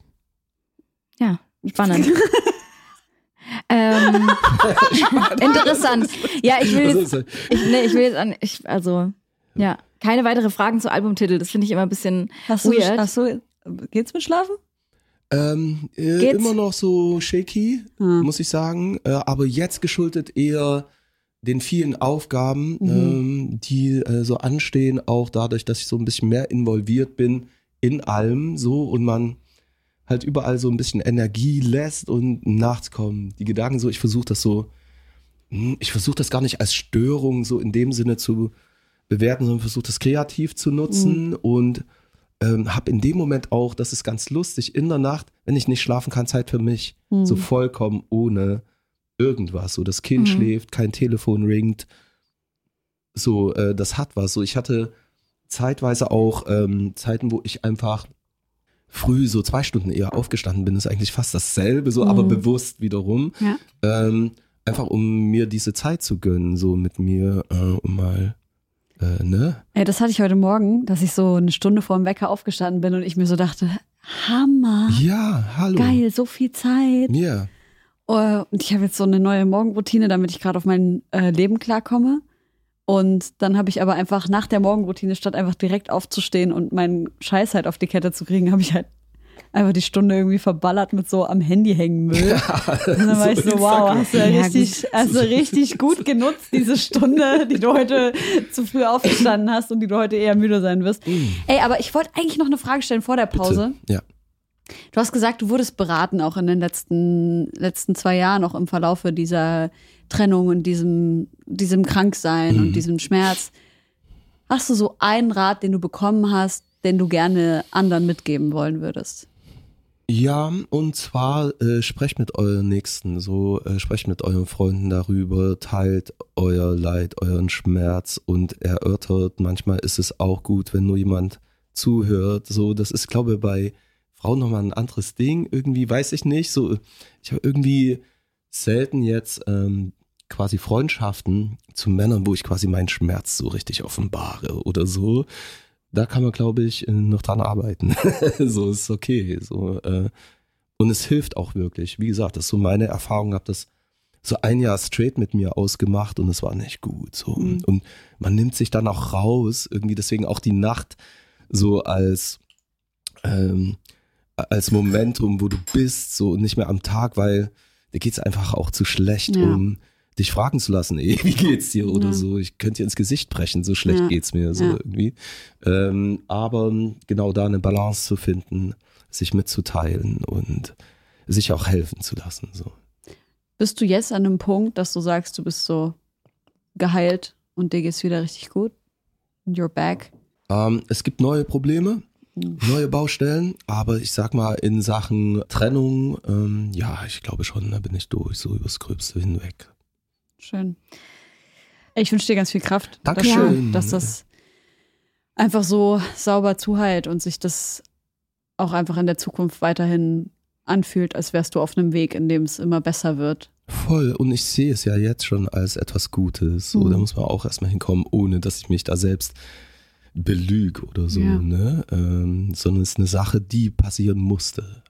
Ja, spannend. ähm, interessant. Ja, ich will Also, jetzt, ich, nee, ich will jetzt an, ich, also, ja, keine weitere Fragen zu Albumtitel. Das finde ich immer ein bisschen Hast du, weird. hast du, geht's mit Schlafen? Ähm, äh, Geht's? immer noch so shaky, Hm. muss ich sagen. Äh, aber jetzt geschuldet eher den vielen Aufgaben, Mhm. ähm, die äh, so anstehen, auch dadurch, dass ich so ein bisschen mehr involviert bin in allem so und man halt überall so ein bisschen Energie lässt und nachts kommen die Gedanken so, ich versuche das so, hm, ich versuche das gar nicht als Störung so in dem Sinne zu bewerten, sondern versuche das kreativ zu nutzen und ähm, habe in dem Moment auch, das ist ganz lustig, in der Nacht, wenn ich nicht schlafen kann, Zeit für mich. Mhm. So vollkommen ohne irgendwas. So das Kind Mhm. schläft, kein Telefon ringt. So, äh, das hat was. So, ich hatte zeitweise auch ähm, Zeiten, wo ich einfach früh so zwei Stunden eher aufgestanden bin. ist eigentlich fast dasselbe, so, aber Mhm. bewusst wiederum. Ja. Ähm, einfach um mir diese Zeit zu gönnen, so mit mir, äh, um mal, äh, ne? Ey, das hatte ich heute Morgen, dass ich so eine Stunde vor dem Wecker aufgestanden bin und ich mir so dachte, Hammer, Ja, hallo. geil, so viel Zeit. Ja. Äh, Und ich habe jetzt so eine neue Morgenroutine, damit ich gerade auf mein äh, Leben klarkomme. Und dann habe ich aber einfach nach der Morgenroutine, statt einfach direkt aufzustehen und meinen Scheiß halt auf die Kette zu kriegen, habe ich halt einfach die Stunde irgendwie verballert mit so am Handy hängen Müll. Und dann war ich so, wow, hast du ja Ja, richtig, du richtig gut genutzt, diese Stunde, die du heute zu früh aufgestanden hast und die du heute eher müde sein wirst. Ey, aber ich wollte eigentlich noch eine Frage stellen vor der Pause. Bitte. Ja. Du hast gesagt, du wurdest beraten, auch in den letzten, letzten zwei Jahren, auch im Verlaufe dieser Trennung und diesem, diesem Kranksein und diesem Schmerz. Hast du so einen Rat, den du bekommen hast, den du gerne anderen mitgeben wollen würdest? Ja, und zwar äh, sprecht mit euren Nächsten, so äh, sprecht mit euren Freunden darüber, teilt euer Leid, euren Schmerz und erörtert. Manchmal ist es auch gut, wenn nur jemand zuhört. So, das ist, glaube ich, bei Frauen nochmal ein anderes Ding. Irgendwie weiß ich nicht. So, ich habe irgendwie selten jetzt ähm, quasi Freundschaften zu Männern, wo ich quasi meinen Schmerz so richtig offenbare oder so. Da kann man, glaube ich, äh, noch dran arbeiten. so ist okay. So, äh, und es hilft auch wirklich. Wie gesagt, das ist so meine Erfahrung, habe das so ein Jahr straight mit mir ausgemacht und es war nicht gut. So. Mhm. Und man nimmt sich dann auch raus, irgendwie deswegen auch die Nacht so als ähm, als Momentum, wo du bist, so und nicht mehr am Tag, weil dir geht's einfach auch zu schlecht, Ja. um dich fragen zu lassen, ey, wie geht's dir oder Ja. so. Ich könnte dir ins Gesicht brechen, so schlecht Ja. geht's mir so Ja. irgendwie. Ähm, aber genau da eine Balance zu finden, sich mitzuteilen und sich auch helfen zu lassen. So. Bist du jetzt an einem Punkt, dass du sagst, du bist so geheilt und dir geht's wieder richtig gut? You're back? Ähm, es gibt neue Probleme, Mhm. neue Baustellen, aber ich sag mal, in Sachen Trennung, ähm, ja, ich glaube schon, da bin ich durch, so übers Gröbste hinweg. Schön. Ich wünsche dir ganz viel Kraft. Dankeschön. Dass, dass das einfach so sauber zuheilt und sich das auch einfach in der Zukunft weiterhin anfühlt, als wärst du auf einem Weg, in dem es immer besser wird. Voll, und ich sehe es ja jetzt schon als etwas Gutes. So, Mhm. da muss man auch erstmal hinkommen, ohne dass ich mich da selbst belüge oder so, Ja. ne? Ähm, sondern es ist eine Sache, die passieren musste.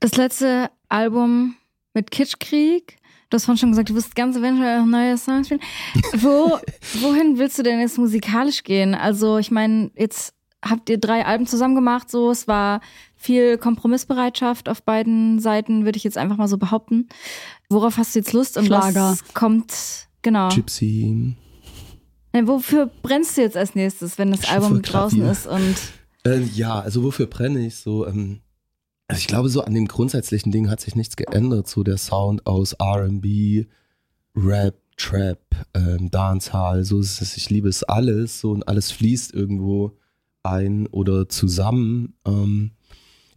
Das letzte Album mit Kitschkrieg. Du hast vorhin schon gesagt, du wirst ganz eventuell auch neue Songs spielen. Wo, wohin willst du denn jetzt musikalisch gehen? Also, ich meine, jetzt habt ihr drei Alben zusammen gemacht, so. Es war viel Kompromissbereitschaft auf beiden Seiten, würde ich jetzt einfach mal so behaupten. Worauf hast du jetzt Lust und Schlager. was kommt, genau. Gypsy. Nein, wofür brennst du jetzt als nächstes, wenn das Album draußen ist und Äh, ja, also wofür brenne ich so? Ähm, Also ich glaube, so an dem grundsätzlichen Ding hat sich nichts geändert. So der Sound aus RB, Rap, Trap, ähm, Dancehall, so ist es. Ich liebe es alles. So und alles fließt irgendwo ein oder zusammen. Ähm,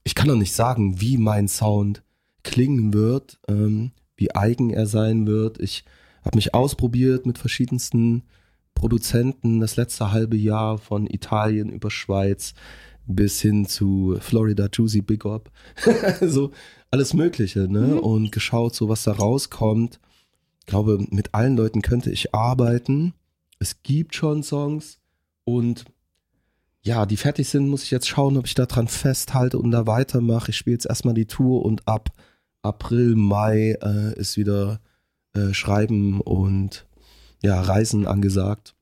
ich kann noch nicht sagen, wie mein Sound klingen wird, ähm, wie eigen er sein wird. Ich habe mich ausprobiert mit verschiedensten Produzenten das letzte halbe Jahr von Italien über Schweiz bis hin zu Florida Juicy Big Up. so alles Mögliche, ne? Mhm. Und geschaut, so was da rauskommt. Ich glaube, mit allen Leuten könnte ich arbeiten. Es gibt schon Songs und ja, die fertig sind, muss ich jetzt schauen, ob ich da dran festhalte und da weitermache. Ich spiele jetzt erstmal die Tour und ab April, Mai äh, ist wieder äh, Schreiben und ja, Reisen angesagt.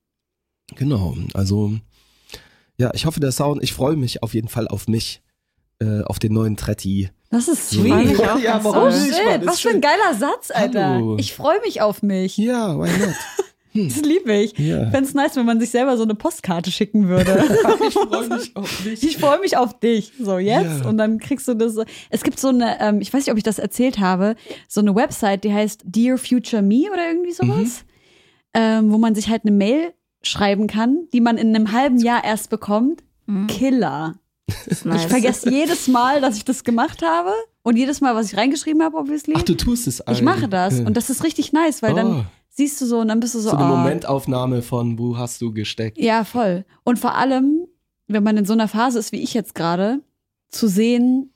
Genau, also ja, ich hoffe, der Sound, ich freue mich auf jeden Fall auf mich, äh, auf den neuen Tretti. Das ist So. sweet. Auch Ja, warum nicht? Shit, was für ein geiler Satz, Alter. Hallo. Ich freue mich auf mich. Ja, why not? Das liebe ich. Ja. Ich fände es nice, wenn man sich selber so eine Postkarte schicken würde. ich freue mich auf dich. Ich freue mich auf dich. So, jetzt. Ja. Und dann kriegst du das. so- Es gibt so eine, ähm, ich weiß nicht, ob ich das erzählt habe, so eine Website, die heißt Dear Future Me oder irgendwie sowas. Ähm, wo man sich halt eine Mail schreiben kann, die man in einem halben Jahr erst bekommt. Killer. Ist nice. Ich vergesse jedes Mal, dass ich das gemacht habe. Und jedes Mal, was ich reingeschrieben habe, obviously. Ach, du tust es ich mache das. Ja. Und das ist richtig nice, weil Oh. dann siehst du so und dann bist du so, so eine oh, Momentaufnahme von, wo hast du gesteckt? Ja, voll. Und vor allem, wenn man in so einer Phase ist wie ich jetzt gerade, zu sehen,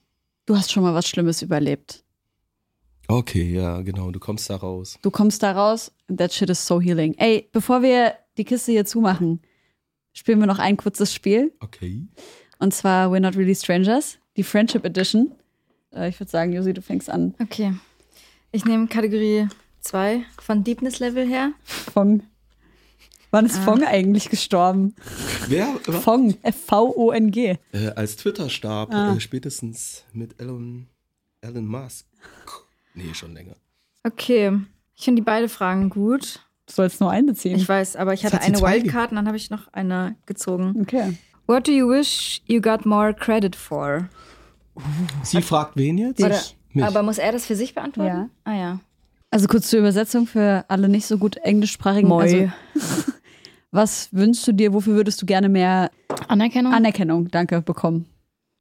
du hast schon mal was Schlimmes überlebt. Okay, ja, genau, du kommst da raus. Du kommst da raus, that shit is so healing. Ey, bevor wir die Kiste hier zumachen, spielen wir noch ein kurzes Spiel. Okay. Und zwar We're Not Really Strangers, die Friendship Edition. Äh, Ich würde sagen, Josi, du fängst an. Okay. Ich nehme Kategorie 2 von Deepness Level her. Fong. Wann ist Fong eigentlich gestorben? Wer? Fong, F-V-O-N-G. Äh, als Twitter starb, Ah. äh, spätestens mit Elon, Elon Musk. Nee, schon länger. Okay. Ich finde die beide Fragen gut. Du sollst nur eine ziehen. Ich weiß, aber ich hatte hat eine Wildcard und dann habe ich noch eine gezogen. Okay. What do you wish you got more credit for? Sie fragt wen jetzt? Oder, Mich. aber muss er das für sich beantworten? Ja. Ah ja. Also kurz zur Übersetzung für alle nicht so gut englischsprachigen. Moi. Also, was wünschst du dir, wofür würdest du gerne mehr Anerkennung? Anerkennung, danke, bekommen?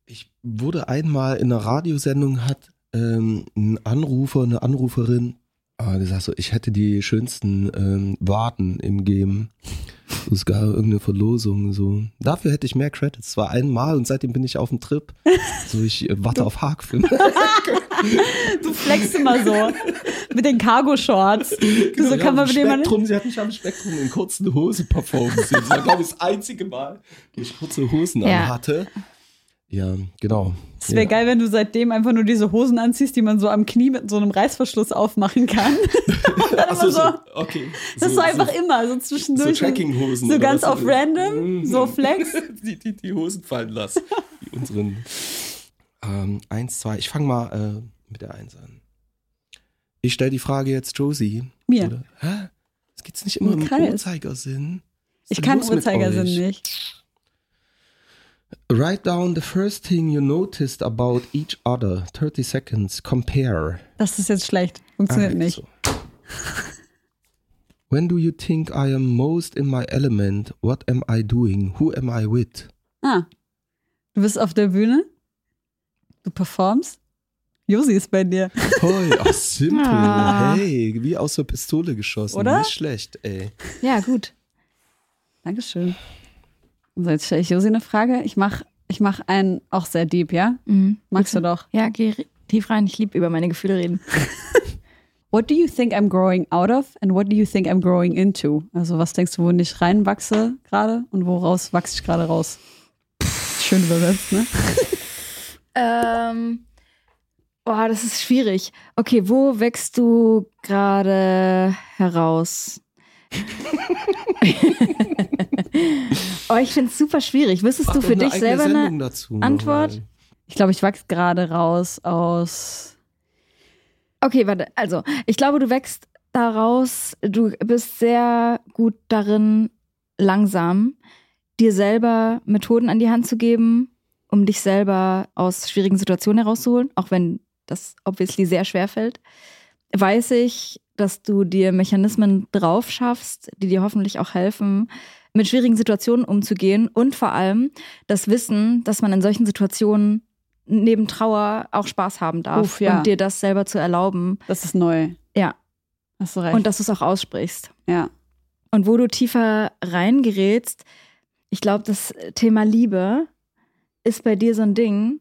Ich wurde einmal in einer Radiosendung, hat ähm, ein Anrufer, eine Anruferin ah, gesagt so, ich hätte die schönsten ähm, Warten im Game. Es gab irgendeine Verlosung so. Dafür hätte ich mehr Credits. Es war einmal und seitdem bin ich auf dem Trip. So, ich äh, warte auf Hackfilm. Du flexst immer so mit den Cargo-Shorts. Du so kann man mit. Spektrum, sie hat mich am Spektrum in kurzen Hosen performen sehen. Das war, glaube ich, das einzige Mal, wo ich kurze Hosen Ja. anhatte. Ja, genau. Es wäre ja. geil, wenn du seitdem einfach nur diese Hosen anziehst, die man so am Knie mit so einem Reißverschluss aufmachen kann. So, so, so- okay. Das ist so einfach immer, so zwischendurch. So Trekkinghosen. So ganz auf so. random, Mhm. so flex. die, die, die Hosen fallen lassen. Die unseren. Ähm, eins, zwei. Ich fange mal äh, mit der Eins an. Ich stelle die Frage jetzt Josie. Mir. Oder, hä? Es geht's nicht immer Im. Uhrzeigersinn. Ich kann Uhrzeigersinn nicht. Write down the first thing you noticed about each other. 30 seconds. Compare. Das ist jetzt schlecht. Funktioniert Ah, nicht. When do you think I am most in my element? What am I doing? Who am I with? Ah. Du bist auf der Bühne. Du performst. Josi ist bei dir. Hoi, ach simpel. Ah. Hey, wie aus der Pistole geschossen. Oder? Nicht schlecht, ey. Ja, gut. Dankeschön. So, jetzt stelle ich Josi eine Frage. Ich mache ich mach einen auch sehr deep, ja? Mhm. Magst du doch. Ja, geh tief rein. Ich liebe über meine Gefühle reden. What do you think I'm growing out of and what do you think I'm growing into? Also was denkst du, wo ich reinwachse gerade und woraus wachse ich gerade raus? Schön übersetzt, ne? Ähm, boah, das ist schwierig. Okay, wo wächst du gerade heraus? Oh, ich finde es super schwierig. Wüsstest du Mach für dich selber Sendung eine dazu Antwort? nochmal. Ich glaube, ich wachse gerade raus aus. Okay, warte. Also, ich glaube, du wächst daraus, du bist sehr gut darin, langsam dir selber Methoden an die Hand zu geben um dich selber aus schwierigen Situationen herauszuholen, auch wenn das obviously sehr schwer fällt, weiß ich, dass du dir Mechanismen drauf schaffst, die dir hoffentlich auch helfen, mit schwierigen Situationen umzugehen und vor allem das Wissen, dass man in solchen Situationen neben Trauer auch Spaß haben darf Uff, ja. und dir das selber zu erlauben. Das ist neu. Ja. Hast du recht. Und dass du es auch aussprichst. ja. Und wo du tiefer reingerätst, ich glaube, das Thema Liebe ist bei dir so ein Ding,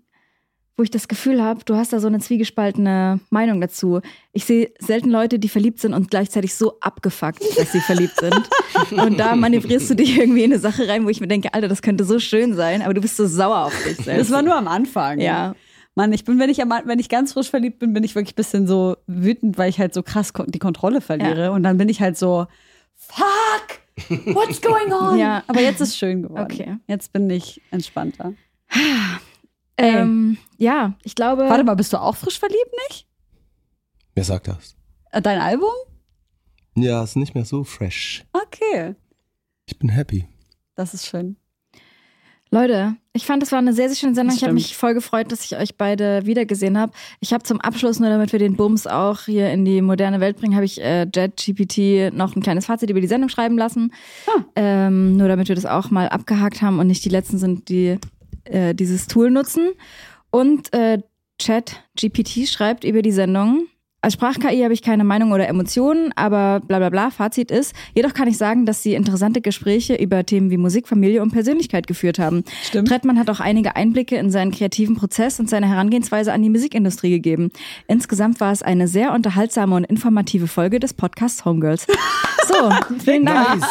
wo ich das Gefühl habe, du hast da so eine zwiegespaltene Meinung dazu. Ich sehe selten Leute, die verliebt sind und gleichzeitig so abgefuckt, dass sie verliebt sind. Und da manövrierst du dich irgendwie in eine Sache rein, wo ich mir denke, Alter, das könnte so schön sein, aber du bist so sauer auf dich selbst. Das war nur am Anfang. Ja. Mann, ich bin, wenn ich, am, wenn ich ganz frisch verliebt bin, bin ich wirklich ein bisschen so wütend, weil ich halt so krass die Kontrolle verliere. Ja. Und dann bin ich halt so, fuck, what's going on? Ja. Aber jetzt ist schön geworden. Okay. Jetzt bin ich entspannter. ähm, ja, ich glaube. Warte mal, bist du auch frisch verliebt, nicht? Wer sagt das? Äh, Dein Album? Ja, ist nicht mehr so fresh. Okay. Ich bin happy. Das ist schön. Leute, ich fand, das war eine sehr, sehr schöne Sendung. Ich habe mich voll gefreut, dass ich euch beide wiedergesehen habe. Ich habe zum Abschluss, nur damit wir den Bums auch hier in die moderne Welt bringen, habe ich äh, JetGPT noch ein kleines Fazit über die Sendung schreiben lassen. Ah. Ähm, nur damit wir das auch mal abgehakt haben und nicht die Letzten sind, die äh, dieses Tool nutzen. Und äh, ChatGPT schreibt über die Sendung. Als Sprach-KI habe ich keine Meinung oder Emotionen, aber bla bla bla. Fazit ist, jedoch kann ich sagen, dass sie interessante Gespräche über Themen wie Musik, Familie und Persönlichkeit geführt haben. Stimmt. Trettmann hat auch einige Einblicke in seinen kreativen Prozess und seine Herangehensweise an die Musikindustrie gegeben. Insgesamt war es eine sehr unterhaltsame und informative Folge des Podcasts Homegirls. So, vielen Dank.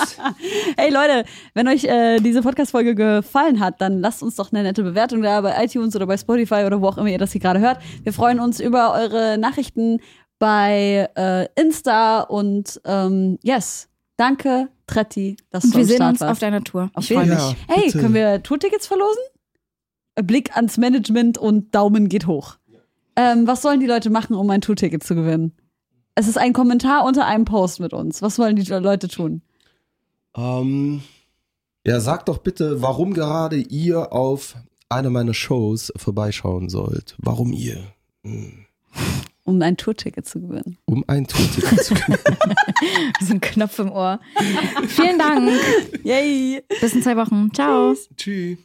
Hey Leute, wenn euch äh, diese Podcast-Folge gefallen hat, dann lasst uns doch eine nette Bewertung da bei iTunes oder bei Spotify oder wo auch immer ihr das hier gerade hört. Wir freuen uns über eure Nachrichten bei äh, Insta und ähm, yes, danke Tretti, dass Und du wir am sehen Start uns warst. auf deiner Tour. Auf Ich freue jeden mich. Ja, Hey, bitte. können wir Tourtickets verlosen? Blick ans Management und Daumen geht hoch. Ähm, was sollen die Leute machen, um ein Tourticket zu gewinnen? Es ist ein Kommentar unter einem Post mit uns. Was wollen die Leute tun? Ähm, ja, sagt doch bitte, warum gerade ihr auf eine meiner Shows vorbeischauen sollt. Warum ihr? Hm. Um ein Tourticket zu gewinnen. Um ein Tourticket zu können. So ein Knopf im Ohr. Vielen Dank. Yay! Bis in zwei Wochen. Ciao. Tschüss.